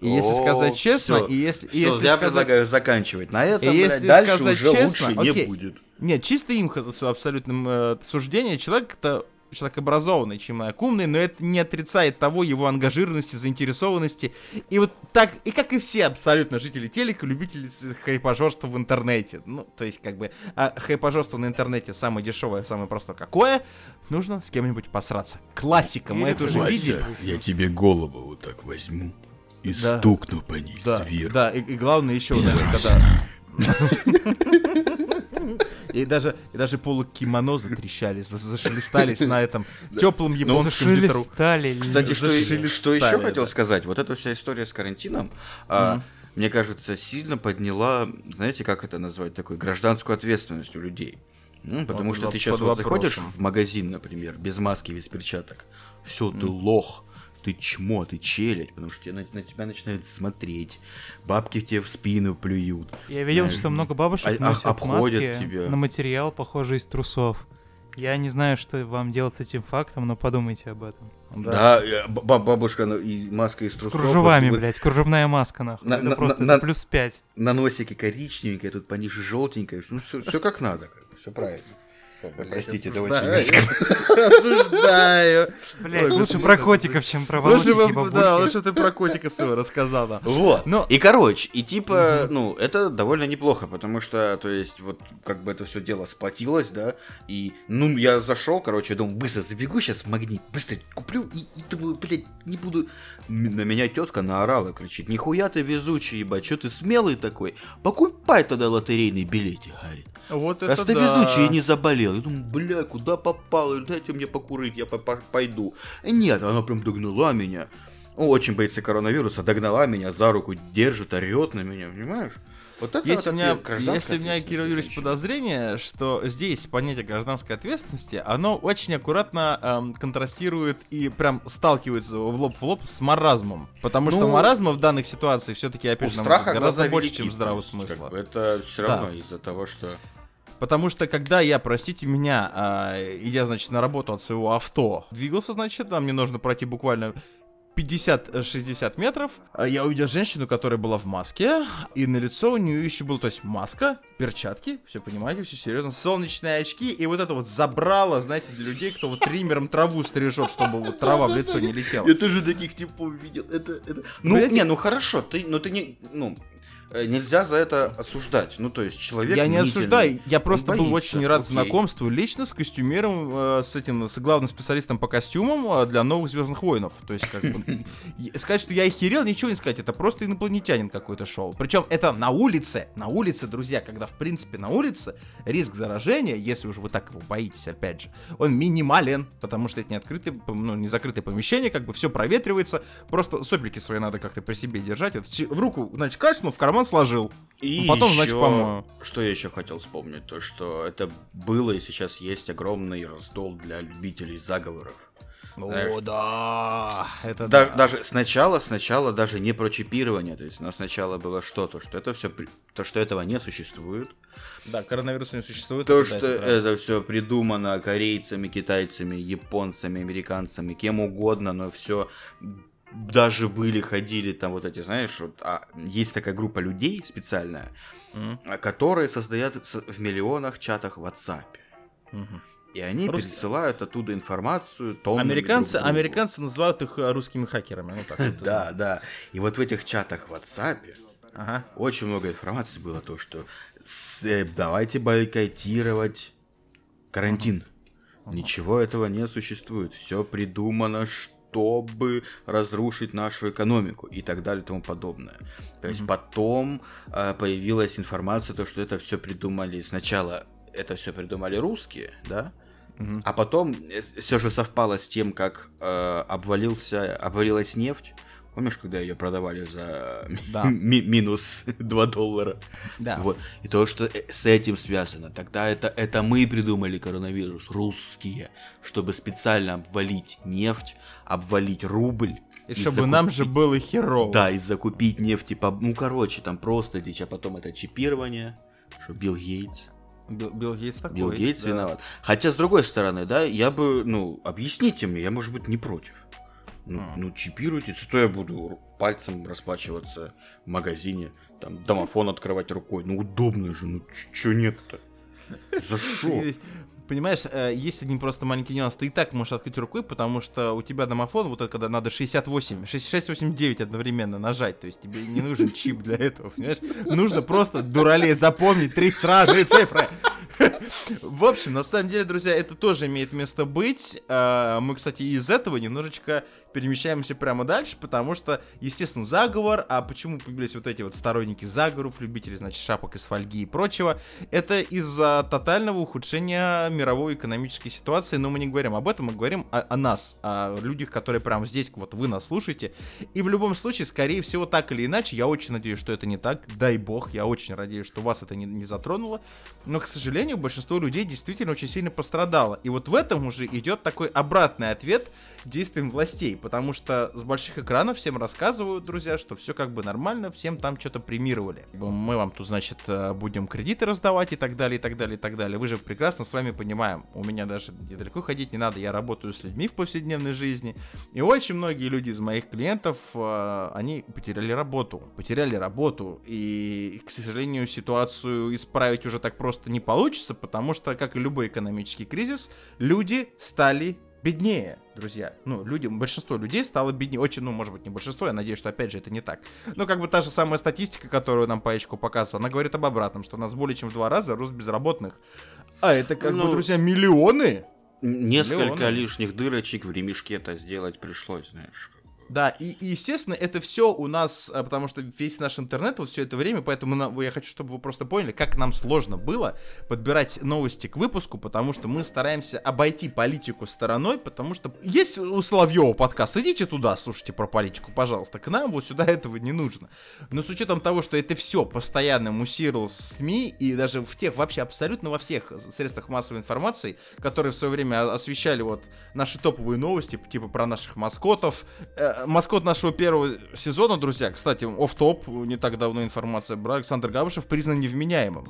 И если сказать честно, и если, и Всё, если я предлагаю заканчивать на этом, если дальше уже лучше не будет. Нет, чисто им абсолютным э, суждение. Человек это человек образованный, человек умный, но это не отрицает того его ангажированности, заинтересованности. И вот так, и как и все абсолютно жители телека, любители с- хайпажорства в интернете. Ну, то есть, как бы, а хайпажорство на интернете самое дешевое, самое простое какое? Нужно с кем-нибудь посраться. Классика, мы Или это уже видели. я тебе голову вот так возьму и Да. стукну по ней Да, да, и, и главное еще, вот когда... *laughs* И даже, и даже полукимоно затрещали, за- зашелестались на этом теплом японском ветру. Кстати, что, еще хотел сказать, вот эта вся история с карантином, а, мне кажется, сильно подняла, знаете, как это назвать, такой гражданскую ответственность у людей. Ну, потому Вот что ты сейчас вот заходишь в магазин, например, без маски, без перчаток, все, ты лох, ты чмо, ты челядь, потому что на, на тебя начинают смотреть, бабки тебе в спину плюют. Я видел, Знаешь, что много бабушек а- а- носят обходят маски тебя. на материал, похожий из трусов. Я не знаю, что вам делать с этим фактом, но подумайте об этом. Да. Да, ба- бабушка ну, и маска из С трусов. кружевами, вот блядь, кружевная маска, нахуй. На- это на- просто на- плюс 5. на носике коричневенькая, тут пониже желтенькая. Ну, все, как надо, все правильно. Простите, это очень мерзко. Осуждаю. Блядь, Ой, лучше про это- котиков, чем про Лучше и да, лучше ты про котика своего рассказала. Вот. Но- И короче, и типа, ну, это довольно неплохо, потому что, то есть, вот как бы это все дело сплотилось, да, и, ну, я зашел, короче, думаю, быстро забегу сейчас в магнит, быстро куплю, и, и думаю, блядь, не буду... На меня тетка наорала, кричит, нихуя ты везучий, ебать, что ты смелый такой? Покупай тогда лотерейный билетик, говорит. Вот Раз ты везучий и не заболел. Я думаю, бля, куда попал? Дайте мне покурить, я по- по- пойду. Нет, она прям догнала меня. Очень боится коронавируса, догнала меня, за руку держит, орет на меня, понимаешь? Вот это Есть вот у меня, если у меня, Кирилл Юрьевич, подозрение, что здесь понятие гражданской ответственности, оно очень аккуратно эм, контрастирует и прям сталкивается в лоб в лоб с маразмом. Потому что Ну, маразма в данных ситуациях все-таки, опять же, гораздо больше, велики, чем здравого есть, как смысла. бы это все Да. равно из-за того, что... Потому что когда я, простите меня, а, идя, значит, на работу от своего авто, двигался, значит, там мне нужно пройти буквально 50-60 метров, а я увидел женщину, которая была в маске, и на лицо у нее еще было, то есть маска, перчатки, все понимаете, все серьезно, солнечные очки, и вот это вот забрало, знаете, для людей, кто вот триммером траву стрижет, чтобы вот трава в лицо не летела. Я тоже таких типов видел. Это, это... Ну, не, ну хорошо, ты, ну ты не, ну, э, нельзя за это осуждать. Ну, то есть человек Я не осуждаю, я просто был боится, очень рад окей. знакомству лично с костюмером, э, с этим, с главным специалистом по костюмам э, для новых Звездных воинов. То есть, как бы, *laughs* сказать, что я охерел, ничего не сказать, это просто инопланетянин какой-то шел. Причем это на улице, на улице, друзья, когда в принципе на улице риск заражения, если уж вы так его боитесь, опять же, он минимален, потому что это не открытое, ну, не закрытое помещение, как бы все проветривается, просто сопельки свои надо как-то при себе держать. Чи- в руку, значит, кашлял, в карман сложил. И Ну, потом, значит, ещё, помою. Что я еще хотел вспомнить, то что это было и сейчас есть огромный раздол для любителей заговоров. Знаешь, О, да, это Да- да. Даже сначала, сначала даже не про чипирование, то есть, но сначала было что-то, что это все, то, что этого не существует, Да, коронавируса не существует. то, это да, что это это все придумано корейцами, китайцами, японцами, американцами, кем угодно, но все даже были, ходили там вот эти, знаешь, вот, а, есть такая группа людей специальная, а, которые создают в миллионах чатах в WhatsApp. мгм. И они Рус- пересылают оттуда информацию Американцы, друг другу. американцы называют их э, русскими хакерами. Ну, так, *laughs* Да, да. И вот в этих чатах в WhatsApp Ага. очень много информации было то, что э, давайте бойкотировать карантин. Ничего этого не существует. Все придумано, чтобы разрушить нашу экономику и так далее и тому подобное. То есть потом э, появилась информация, то, что это все придумали сначала это все придумали русские, да, Мгм. а потом все же совпало с тем, как э, обвалился, обвалилась нефть. Помнишь, когда ее продавали за Да. *laughs* ми- минус *laughs* 2 доллара? Да. Вот. И то, что э, с этим связано, тогда это, это мы придумали коронавирус, русские, чтобы специально обвалить нефть, обвалить рубль. И и чтобы нам же закупить- было херово. Да, и закупить нефть, и по... ну, короче, там просто дичь, а потом это чипирование, что Билл Гейтс. Билл, Билл Гейтс такой. Билл Гейтс да. виноват. Хотя, с другой стороны, да, я бы, ну, объясните мне, я, может быть, не против. Ну, А. ну чипируйте, что я буду пальцем расплачиваться в магазине, там, домофон открывать рукой. Ну, удобно же, ну, чё нет-то? За *laughs* что? Понимаешь, э, есть один просто маленький нюанс. Ты и так можешь открыть рукой, потому что у тебя домофон, вот это когда надо 68, 66, 89 одновременно нажать. То есть тебе не нужен чип для этого, понимаешь? Нужно просто, дуралей, запомнить три сразу цифры. В общем, на самом деле, друзья, это тоже имеет место быть. А, Мы, кстати, из этого немножечко перемещаемся прямо дальше, потому что, естественно, заговор, а почему появились вот эти вот сторонники заговоров, любители, значит, шапок из фольги и прочего, это из-за тотального ухудшения мировой экономической ситуации, но мы не говорим об этом, мы говорим о, о нас, о людях, которые прямо здесь, вот вы нас слушаете, и в любом случае, скорее всего, так или иначе, я очень надеюсь, что это не так, дай бог, я очень надеюсь, что вас это не, не затронуло, но, к сожалению, большинство людей действительно очень сильно пострадало, и вот в этом уже идет такой обратный ответ действиям властей, потому что с больших экранов всем рассказывают, друзья, что все как бы нормально, всем там что-то премировали. Мы вам тут, значит, э, будем кредиты раздавать и так далее, и так далее, и так далее. Вы же прекрасно с вами понимаем, у меня даже далеко ходить не надо, я работаю с людьми в повседневной жизни, и очень многие люди из моих клиентов, э, они потеряли работу, потеряли работу, и, к сожалению, ситуацию исправить уже так просто не получится, потому что, как и любой экономический кризис, люди стали беднее, друзья. Ну, люди, большинство людей стало беднее. Очень, ну, может быть, не большинство, я надеюсь, что, опять же, это не так. Но как бы та же самая статистика, которую нам Паечку показывала, она говорит об обратном, что у нас более чем в два раза рост безработных. А это, как бы, Ну, друзья, миллионы. Несколько Миллионы. лишних дырочек в ремешке-то сделать пришлось, знаешь. Да, и, и, естественно, это все у нас, а, потому что весь наш интернет вот все это время, поэтому на- я хочу, чтобы вы просто поняли, как нам сложно было подбирать новости к выпуску, потому что мы стараемся обойти политику стороной, потому что есть у Соловьева подкаст, идите туда, слушайте про политику, пожалуйста, к нам вот сюда этого не нужно. Но с учетом того, что это все постоянно муссировалось в СМИ и даже в тех, вообще абсолютно во всех средствах массовой информации, которые в свое время о- освещали вот наши топовые новости, типа про наших маскотов, Э, маскот нашего первого сезона, друзья, кстати, оф топ не так давно информация была, Александр Габышев признан невменяемым.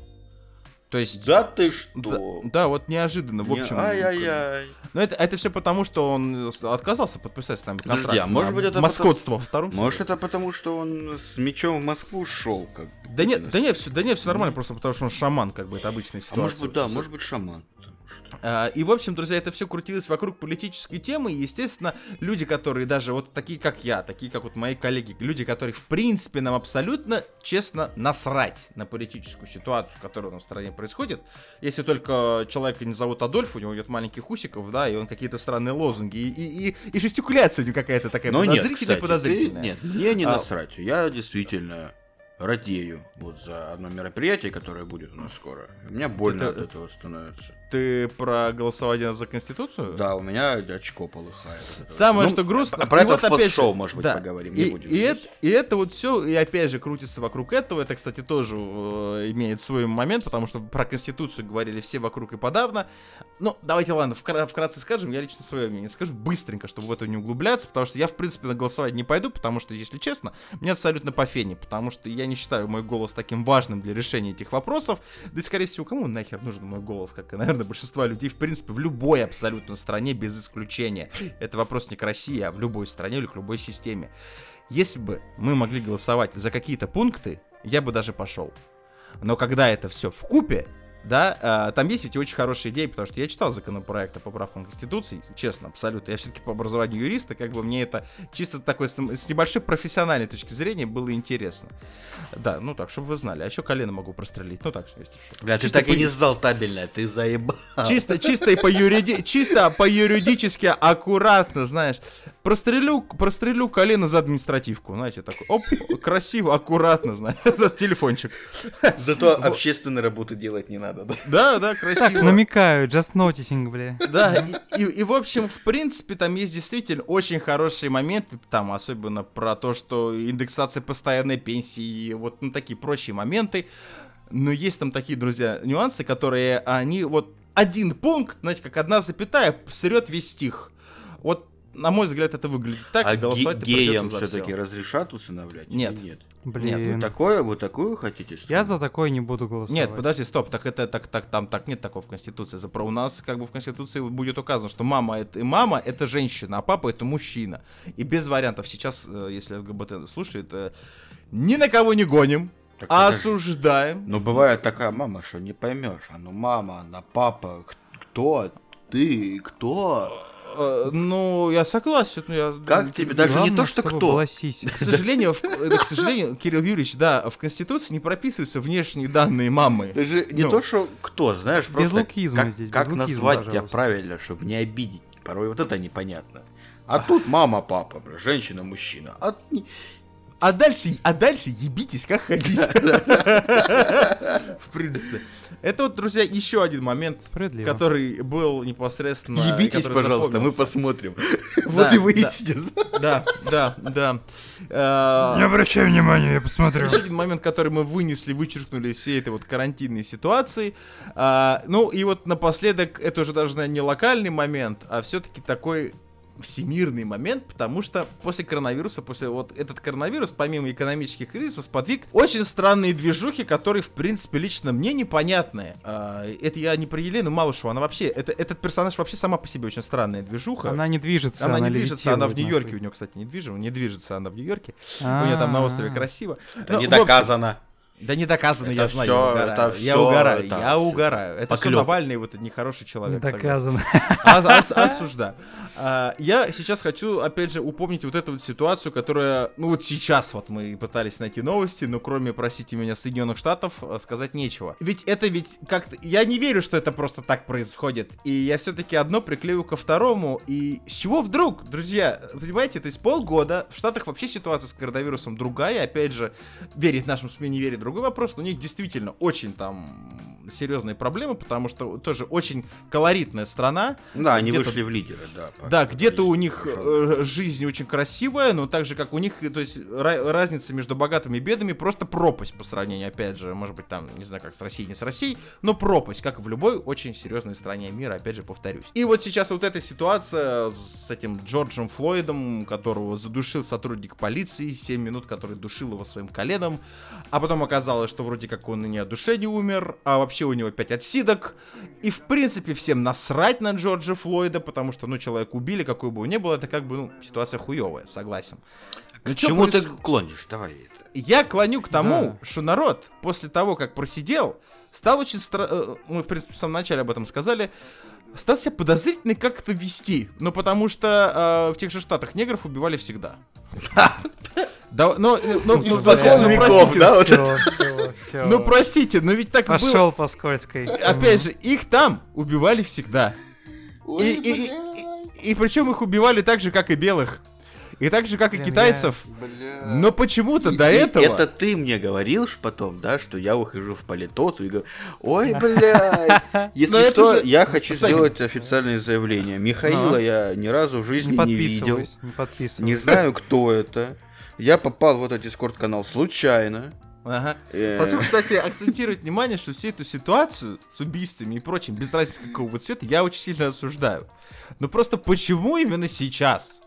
То есть... Да ты Да, что? да, вот неожиданно, в Не- общем. Ай-яй-яй. Но это, это все потому, что он отказался подписать с нами Подожди, контракт. а может быть, это маскотство во втором Может, сезоне. это потому, что он с мечом в Москву шел, как Да нет, да нет, все, да нет, все нормально, просто потому что он шаман, как бы это обычная А ситуация. может быть, да, может быть, шаман. А, И, в общем, друзья, это все крутилось вокруг политической темы. И, естественно, люди, которые даже вот такие, как я, такие, как вот мои коллеги, люди, которые, в принципе, нам абсолютно честно насрать на политическую ситуацию, которая у нас в стране происходит. Если только человека не зовут Адольф, у него нет маленьких усиков, да, и он какие-то странные лозунги, и, и, и, и жестикуляция у него какая-то такая Но нет, подозрительная, кстати, подозрительная. ты- нет, мне не А- насрать. Я действительно радею вот за одно мероприятие, которое будет у нас скоро. Мне больно Это- от этого становится. Ты про голосование за Конституцию? Да, у меня очко полыхает. Самое, Ну, что грустно... Про это вот в опять постшоу, может быть, да. поговорим. И, Не будем и это, и это вот все, и опять же, крутится вокруг этого. Это, кстати, тоже э, имеет свой момент, потому что про Конституцию говорили все вокруг и подавно. Ну, давайте, ладно, вкра- вкратце скажем, я лично свое мнение скажу быстренько, чтобы в это не углубляться, потому что я, в принципе, на голосование не пойду, потому что, если честно, мне абсолютно по фене, потому что я не считаю мой голос таким важным для решения этих вопросов. Да и, скорее всего, кому нахер нужен мой голос, как и, наверное, большинство людей, в принципе, в любой абсолютно стране, без исключения. Это вопрос не к России, а в любой стране или к любой системе. Если бы мы могли голосовать за какие-то пункты, я бы даже пошел. Но когда это все в купе, да, а, там есть ведь и очень хорошие идеи, потому что я читал законопроект о поправкам Конституции, честно, абсолютно. Я все-таки по образованию юриста, как бы мне это чисто такой с, небольшой профессиональной точки зрения было интересно. Да, ну так, чтобы вы знали. А еще колено могу прострелить. Ну так, если что. Бля, ты Чисто так и по- не сдал табельное, ты заебал. Чисто, чисто и по юриди... чисто по юридически аккуратно, знаешь. Прострелю, прострелю колено за административку, знаете, такой, оп, красиво, аккуратно, знаешь, *laughs* этот телефончик. Зато общественной работы делать не надо, да? Да, да, Так, красиво. намекаю, just noticing, бля. Да, и, и- и, в общем, в принципе, там есть действительно очень хорошие моменты, там, особенно про то, что индексация постоянной пенсии, и вот ну, такие прочие моменты. Но есть там такие, друзья, нюансы, которые они вот один пункт, знаете, как одна запятая, срет весь стих. Вот, на мой взгляд, это выглядит так, А и голосовать ге- геям все-таки разрешат усыновлять? или Нет. нет? Блин. Вот такое, вот такую хотите? Я страну? за такое не буду голосовать. Нет, подожди, стоп, так это так, так, там так нет такого в Конституции. За про у нас как бы в Конституции будет указано, что мама это мама это женщина, а папа это мужчина. И без вариантов. Сейчас, э, если ЛГБТ слушает, э, ни на кого не гоним, Так а осуждаем. Ну, бывает такая мама, что не поймешь. А ну, мама, она папа, кто ты, кто? Э, Ну, я согласен. Я, Как тебе? Даже не Главное, то, что кто. была. К сожалению, в- э, к сожалению, Кирилл Юрьевич, да, в Конституции не прописываются внешние данные мамы. Даже не Ну. то, что кто, знаешь, просто лукизма как, здесь, без как лукизма, назвать тебя пожалуйста. правильно, чтобы не обидеть. Порой вот это непонятно. А тут мама, папа, бля, женщина, мужчина. А не- А дальше, а дальше ебитесь, как хотите. *laughs* В принципе. Это вот, друзья, еще один момент, который был непосредственно... Ебитесь, пожалуйста, мы посмотрим. *laughs* Вот и да. выясните. Да, да, да. Э, Не обращай внимания, я посмотрю. Еще один момент, который мы вынесли, вычеркнули всей этой вот карантинной ситуации. А, ну и вот напоследок, это уже даже не локальный момент, а все-таки такой всемирный момент, потому что после коронавируса, после вот этот коронавирус, помимо экономических кризисов, сподвиг очень странные движухи, которые, в принципе, лично мне непонятны. А, это я не про Елену Малышеву, она вообще, это, этот персонаж вообще сама по себе очень странная движуха. Она не движется, Она она, не движется, она в Нью-Йорке, у нее, кстати, не движима, не движется она в Нью-Йорке. У нее там на острове А. красиво. Это Ну, не доказано. да не доказано, Это я знаю, всё- я угораю. это я всё- угараю, это я всё угораю. Это все поклёп. Навальный, вот нехороший человек. согласен. Доказано. Ос- ос- Осуждаю. А, Я сейчас хочу, опять же, упомнить вот эту вот ситуацию, которая, ну вот сейчас вот мы пытались найти новости, но кроме, простите меня, Соединенных Штатов, э, сказать нечего. Ведь это ведь как-то... Я не верю, что это просто так происходит. И я все-таки одно приклею ко второму. И с чего вдруг, друзья? Понимаете, то есть полгода в Штатах вообще ситуация с коронавирусом другая. Опять же, верить нашим СМИ, не верить, другой вопрос. Но у них действительно очень там серьезные проблемы, потому что тоже очень колоритная страна. Да, они вышли в лидеры, да. Да, где-то у них э, жизнь очень красивая, но так же, как у них, то есть ра- разница между богатыми и бедными просто пропасть по сравнению, опять же, может быть, там, не знаю, как с Россией, не с Россией, но пропасть, как в любой очень серьезной стране мира, опять же, повторюсь. И вот сейчас вот эта ситуация с этим Джорджем Флойдом, которого задушил сотрудник полиции, 7 минут, который душил его своим коленом, а потом оказалось, что вроде как он и не от души не умер, а вообще у него 5 отсидок, и в принципе всем насрать на Джорджа Флойда, потому что, ну, человека убили, какой бы он ни был, это как бы, ну, ситуация хуевая, согласен. Ну, К чему ты проис- клонишь? Давай это. Я клоню к тому, Да. что народ после того, как просидел, стал очень стра... э, Мы, в принципе, в самом начале об этом сказали, стал себя подозрительно как-то вести. Ну, потому что э, в тех же штатах негров убивали всегда. *laughs* Да, но, ну, ну, ну, ну, веков, простите, да, вот Все, все, все. Ну, простите, но ведь так было. Пошел по скользкой. Опять же, их там убивали всегда. Ой, И, и, и, и причем их убивали так же, как и белых. И так же, как и китайцев. Но почему-то до и этого... Это ты мне говорил ж потом, да, что я ухожу в политоту и говорю, ой, блядь, *laughs* если что, же- я хочу Кстати- сделать официальное заявление. Михаила Ага. я ни разу в жизни Не не видел, не знаю, кто это. Я попал в этот дискорд-канал случайно. Ага. Э, Хочу, кстати, акцентировать внимание, что всю эту ситуацию с убийствами и прочим, без разницы какого бы цвета, я очень сильно осуждаю. Но просто почему именно сейчас?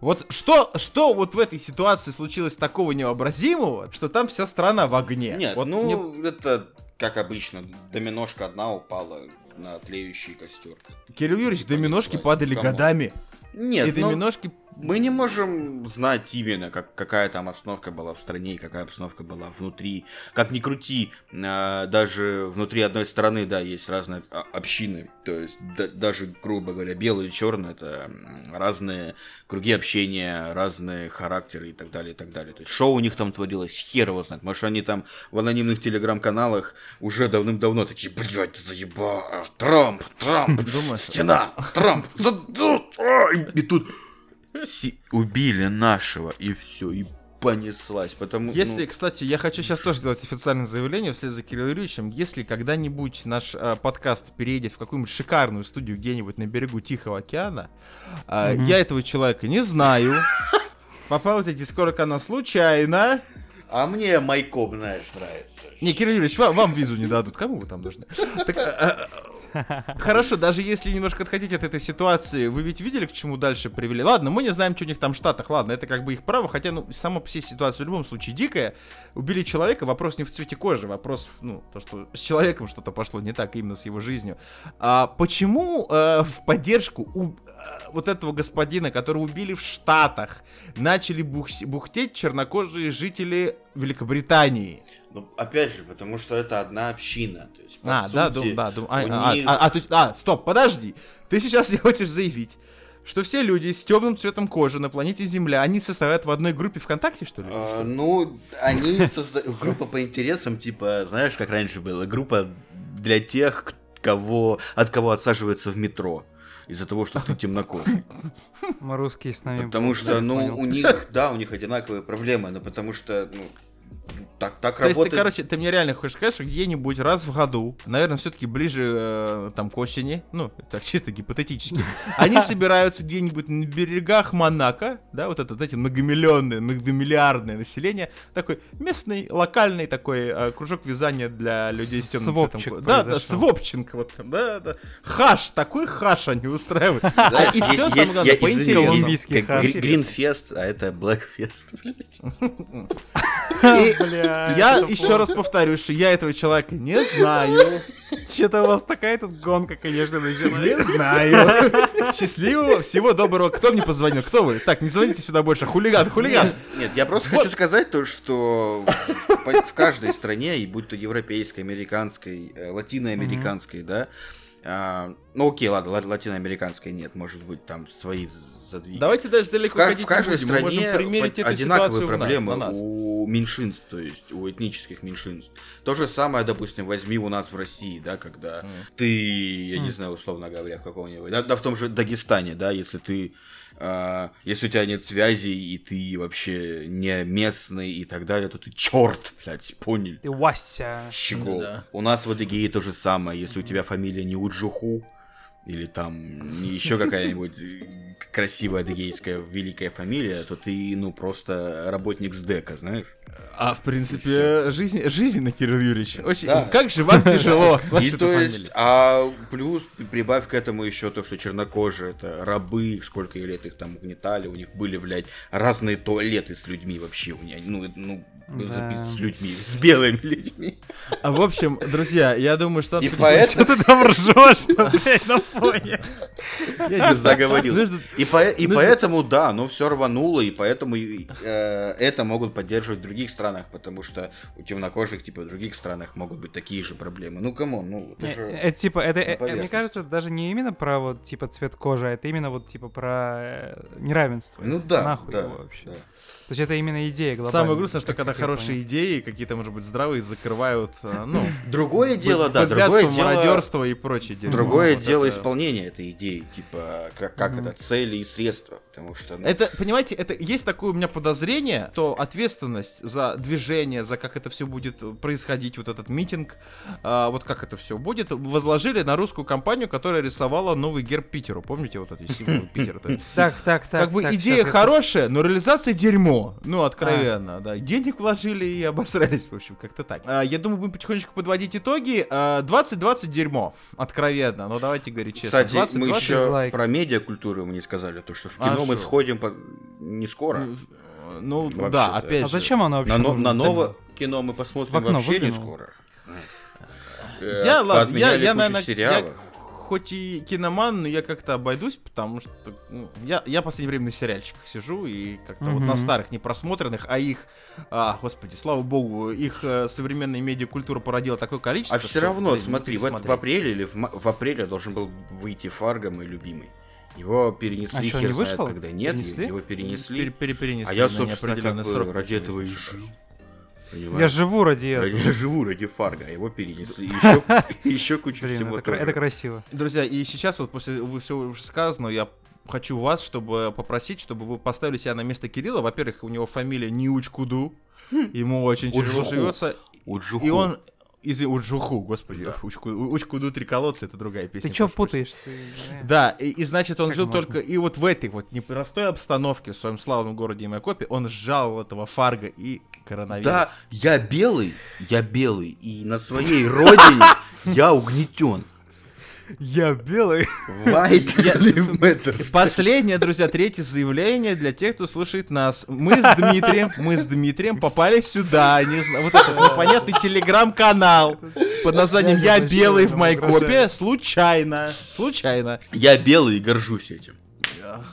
Вот что, что вот в этой ситуации случилось такого невообразимого, что там вся страна в огне? Нет, вот ну, мне- это, как обычно, доминошка одна упала на тлеющий костер. Кирилл Юрьевич, доминошки падали Кому? годами. Нет, и ну, доминошки... мы не можем знать именно, как, какая там обстановка была в стране, какая обстановка была внутри. Как ни крути, а, даже внутри одной страны, да, есть разные а, общины. То есть да- даже, грубо говоря, белый и черный это разные круги общения, разные характеры и так далее, и так далее. То есть что у них там творилось, хер его знает. Может, они там в анонимных телеграм-каналах уже давным-давно такие, блядь, ты заебал, Трамп, Трамп, *laughs* Думаешь? стена, Трамп, заду- ай!» и тут си- убили нашего, и все, и понеслась, потому Если, ну, кстати, я хочу сейчас тоже сделать официальное заявление вслед за Кириллом Юрьевичем, если когда-нибудь наш э, подкаст переедет в какую-нибудь шикарную студию где-нибудь на берегу Тихого океана, э, Мгм. я этого человека не знаю, попал в эти скоро она случайно. а мне Майкоп, знаешь, нравится. Не, Кирилл Юрьевич, вам, вам визу не дадут, кому вы там нужны? Так, э, *laughs* Хорошо, даже если немножко отходить от этой ситуации, вы ведь видели, к чему дальше привели? Ладно, мы не знаем, что у них там в Штатах, ладно, это как бы их право, хотя, ну, сама по себе ситуация в любом случае дикая. Убили человека, вопрос не в цвете кожи, вопрос, ну, то, что с человеком что-то пошло не так, именно с его жизнью. А почему э, в поддержку у- э, вот этого господина, которого убили в Штатах, начали бухс- бухтеть чернокожие жители Великобритании? Ну, опять же, потому что это одна община. То есть, А, да, сути, дум, да, дум. А, а, них- а, а, то есть, а, стоп, подожди. Ты сейчас не *laughs* хочешь заявить, что все люди с темным цветом кожи на планете Земля, они состоят в одной группе ВКонтакте, что ли? А, ну, они создают *laughs* группа по интересам, типа, знаешь, как раньше было, группа для тех, кого от кого отсаживается в метро из-за того, что ты темнокожий. Мы русские с нами. Потому что, ну, у них, да, у них одинаковые проблемы, но потому что, ну, так, так То есть ты, работает. короче, ты мне реально хочешь сказать, что где-нибудь раз в году, наверное, все-таки ближе э, там к осени, ну, так чисто гипотетически, *laughs* они собираются где-нибудь на берегах Монако, да, вот это, эти многомиллионное, многомиллиардное население, такой местный, локальный такой э, кружок вязания для людей с темным цветом Свопчик кожи. Да, да, свопчинг, вот, да, да. Хаш, такой хаш они устраивают. *laughs* И все, самое главное, по. Гри- Гринфест, а это Блэкфест. блядь. *laughs* Бля, я еще плохо. раз повторю, что я этого человека не знаю. Что-то у вас такая тут гонка, конечно, началась. Не знаю. Счастливого, всего доброго. Кто мне позвонил? Кто вы? Так, не звоните сюда больше. Хулиган, хулиган. Нет, я просто хочу сказать то, что в каждой стране, и будь то европейской, американской, э, латиноамериканской, да, а, ну окей, ладно, ла- латиноамериканской нет, может быть, там свои задвиги. Давайте даже в, далеко ка- ходить в каждой не будем. Мы можем стране примерить эту одинаковые ситуацию в на- проблемы на нас. у меньшинств, то есть у этнических меньшинств. То же самое, допустим, возьми у нас в России, да, когда ты, я не Мгм. знаю, условно говоря, в каком-нибудь, да, да, в том же Дагестане, да, если ты а, если у тебя нет связи, и ты вообще не местный и так далее, то ты черт, блядь, понял? Ты Вася. Щегол. Да. У нас в Адыгее то же самое. Если у тебя фамилия не Уджуху, или там еще какая-нибудь красивая адыгейская великая фамилия, то ты, ну, просто работник СДЭКа, знаешь? А в принципе, жизнь, жизненно, Кирилл Юрьевич. Очень, Да. Как же вам тяжело *laughs* с вашей то есть, а плюс прибавь к этому еще то, что чернокожие это рабы, сколько лет их там угнетали, у них были, блядь, разные туалеты с людьми вообще, у них, ну, ну, Да. С людьми, с белыми людьми. А, В общем, друзья, я думаю, что... И обсудим- поэтому... Ты там ржешь, что, блядь, на фоне. Я не. Договорился. Нужно- И, по- и нужно- поэтому, да, оно все рвануло, и поэтому э, это могут поддерживать в других странах, потому что у темнокожих, типа, в других странах могут быть такие же проблемы. Ну, come on, ну, это Не, же... Это типа, это, э, мне кажется, даже не именно про вот типа цвет кожи, а это именно вот типа про э, неравенство. Ну да, Нахуй его вообще. То есть это именно идея глобальная. Самое грустное, что как- когда хорошие идеи, какие-то, может быть, здравые, закрывают, э, ну, *laughs* Другое дело, да, другое дело... мародерство и прочее. Другое дело исполнения этой идеи, типа, как, это, цели и средства, потому что... ну, Это, понимаете, это есть такое у меня подозрение, что ответственность за движение, за как это все будет происходить, вот этот митинг, а, вот как это все будет, возложили на русскую компанию, которая рисовала новый герб Питеру. Помните вот эти символы *laughs* Питера? То Так, так, так. Как бы идея хорошая, но реализация дерьмо. Ну, А. откровенно, да. Денег вложили и обосрались, в общем, как-то так. А, я думаю, будем потихонечку подводить итоги. А, 2020 дерьмо. Откровенно. Но давайте говорить честно. Кстати, 2020 мы еще дизлайк. про медиакультуру мы не сказали, то, что в А кино мы шо? сходим по- не скоро. Ну, Вообще, да, да. опять А же. зачем оно вообще На, нужно? на новое кино мы посмотрим вообще не скоро. Э, Я, ладно, я, я, наверное, сериалов. я хоть и киноман, но я как-то обойдусь, потому что ну, я, я в последнее время на сериальчиках сижу и как-то вот на старых, не просмотренных, а их, а, господи, слава богу, их э, современная медиакультура породила такое количество. А все что, равно, блин, смотри, в, пересмотреть. в апреле или в, в апреле должен был выйти Фарго, мой любимый. Его перенесли, А хер не знает вышел? когда. Нет, Перенесли? его Пере- перенесли. пере- перенесли А я, собственно, как бы срок. ради этого и если жил. Я Понимаешь? живу ради Я этого. *laughs* живу ради Фарго, его перенесли. Еще, *laughs* *laughs* еще кучу Блин, всего это, кра- тоже. это красиво. Друзья, и сейчас вот после всего уже сказанного я хочу вас, чтобы попросить, чтобы вы поставили себя на место Кирилла. Во-первых, у него фамилия Ниучкуду, ему очень тяжело живется, и он из Уджуху, господи, Учку- Учкуду три колодца, это другая песня. Ты прощения. путаешь? Ты, Да, и, и значит, он Как жил можно? только и вот в этой вот непростой обстановке в своем славном городе Майкопе, он сжал этого Фарго и коронавирус. Да, я белый, я белый, и на своей родине *laughs* я угнетен. Я белый. White *laughs* lives matter. Последнее, друзья, третье заявление для тех, кто слушает нас. Мы с Дмитрием, мы с Дмитрием попали сюда, не знаю, вот этот непонятный телеграм-канал под названием Я «Я не белый в Майкопе» случайно, случайно. Я белый и горжусь этим.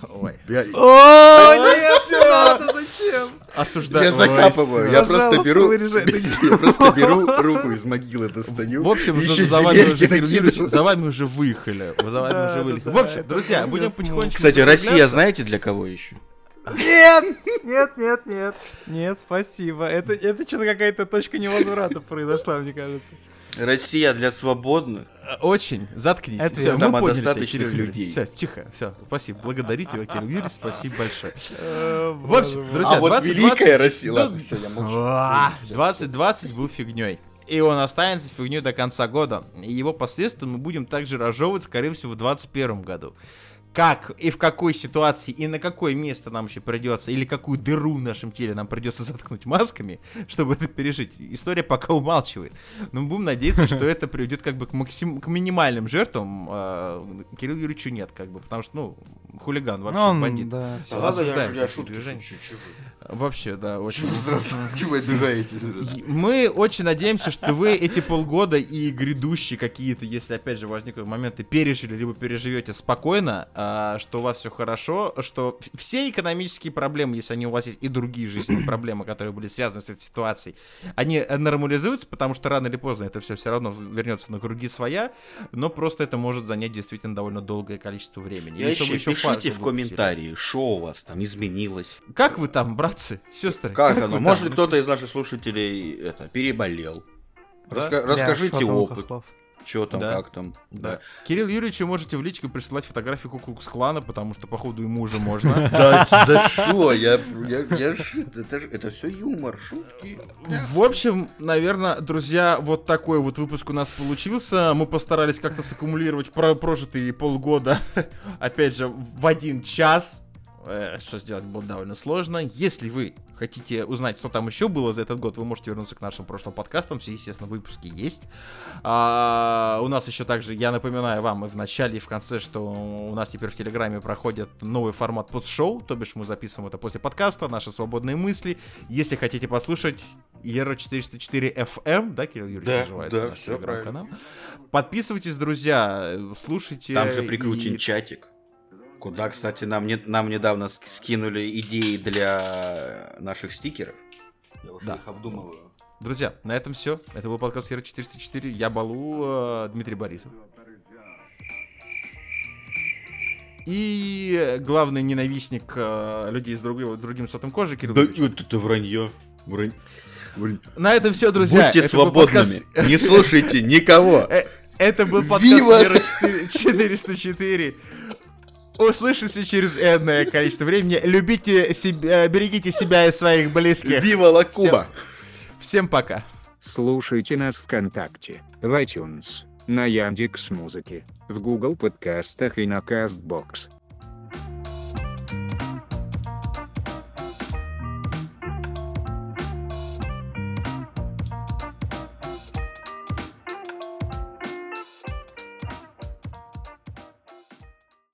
Ой. Я, О, нет, всё, зачем? Осуждаю. Я закапываю, я просто беру, *laughs* я просто беру руку из могилы достаю. В общем, за, вами уже, Кирилл за вами уже выехали. За вами уже выехали. В общем, друзья, будем потихонечку... Кстати, Россия, знаете, для кого еще? Нет! Нет, нет, нет. Нет, спасибо. Это, это что-то какая-то точка невозврата произошла, мне кажется. Россия для свободных. Очень. Заткнись. Это Всё, я. мы поняли тебя, людей. Все, тихо, все. Спасибо. Благодарю тебя, Кирилл Юрьевич. Спасибо большое. Э, В общем, друзья, а вот 2020 великая Россия. да, Ладно, все, я молчу. А, Всё, всё, 2020 был фигней. И он останется фигней до конца года. И его последствия мы будем также разжевывать, скорее всего, в 2021 году. Как и в какой ситуации, и на какое место нам еще придется, или какую дыру в нашем теле нам придется заткнуть масками, *laughs* чтобы это пережить. История пока умалчивает. Но мы будем надеяться, что *laughs* это приведет как бы к, максим... к минимальным жертвам. А, Кириллу Юрьевичу нет, как бы, потому что, ну, хулиган вообще, он, бандит. да, Да ладно, я, я чё Вообще, да, очень. *laughs* Чё вы обижаетесь? Мы очень надеемся, что вы эти полгода и грядущие какие-то, если опять же возникнут моменты, пережили, либо переживете спокойно, а, что у вас все хорошо, что все экономические проблемы, если они у вас есть, и другие жизненные *clears throat* проблемы, которые были связаны с этой ситуацией, они э, нормализуются, потому что рано или поздно это все все равно вернется на круги своя, но просто это может занять действительно довольно долгое количество времени. Я И еще еще пишите в комментарии, что у вас там изменилось. Как вы там, братцы, сестры? Как оно? Может, кто-то из наших слушателей это переболел. Да? Раска- Расскажите опыт, хохлов? Что там, Да. как там. Да. Кирилл Юрьевич, можете в личку присылать фотографии Куклукс клана, потому что, походу, ему уже можно. *laughs* Да за что? Я, я, это, все юмор, шутки. В общем, наверное, друзья, вот такой вот выпуск у нас получился. Мы постарались как-то саккумулировать про прожитые полгода, *laughs* опять же, в один час. Э, что сделать будет довольно сложно. Если вы хотите узнать, что там еще было за этот год, вы можете вернуться к нашим прошлым подкастам. Все, естественно, выпуски есть. А, у нас еще также, я напоминаю вам и в начале, и в конце, что у нас теперь в Телеграме проходит новый формат постшоу, то бишь мы записываем это после подкаста, наши свободные мысли. Если хотите послушать Ера 404 FM, да, Кирилл Юрьевич Да, называется да, наш телеграм-канал. Подписывайтесь, друзья, слушайте. Там же прикрутен и- чатик. Куда, кстати, нам, не, нам недавно ск- скинули идеи для наших стикеров. Я уже Да. их обдумываю. Друзья, на этом все. Это был подкаст Ера 404. Я Балу, э, Дмитрий Борисов. И главный ненавистник э, людей с другой, другим цветом кожи, Кирилл Да это, это вранье. Врань- врань- На этом все, друзья. Будьте Это свободными. подкаст- Не слушайте никого. Э, Это был подкаст Вива! Ера 4- 404. Услышимся через энное количество времени. Любите себя, берегите себя и своих близких. Вива ла Куба. Всем пока. Слушайте нас ВКонтакте, в iTunes, на Яндекс Музыке, в Google подкастах и на Castbox.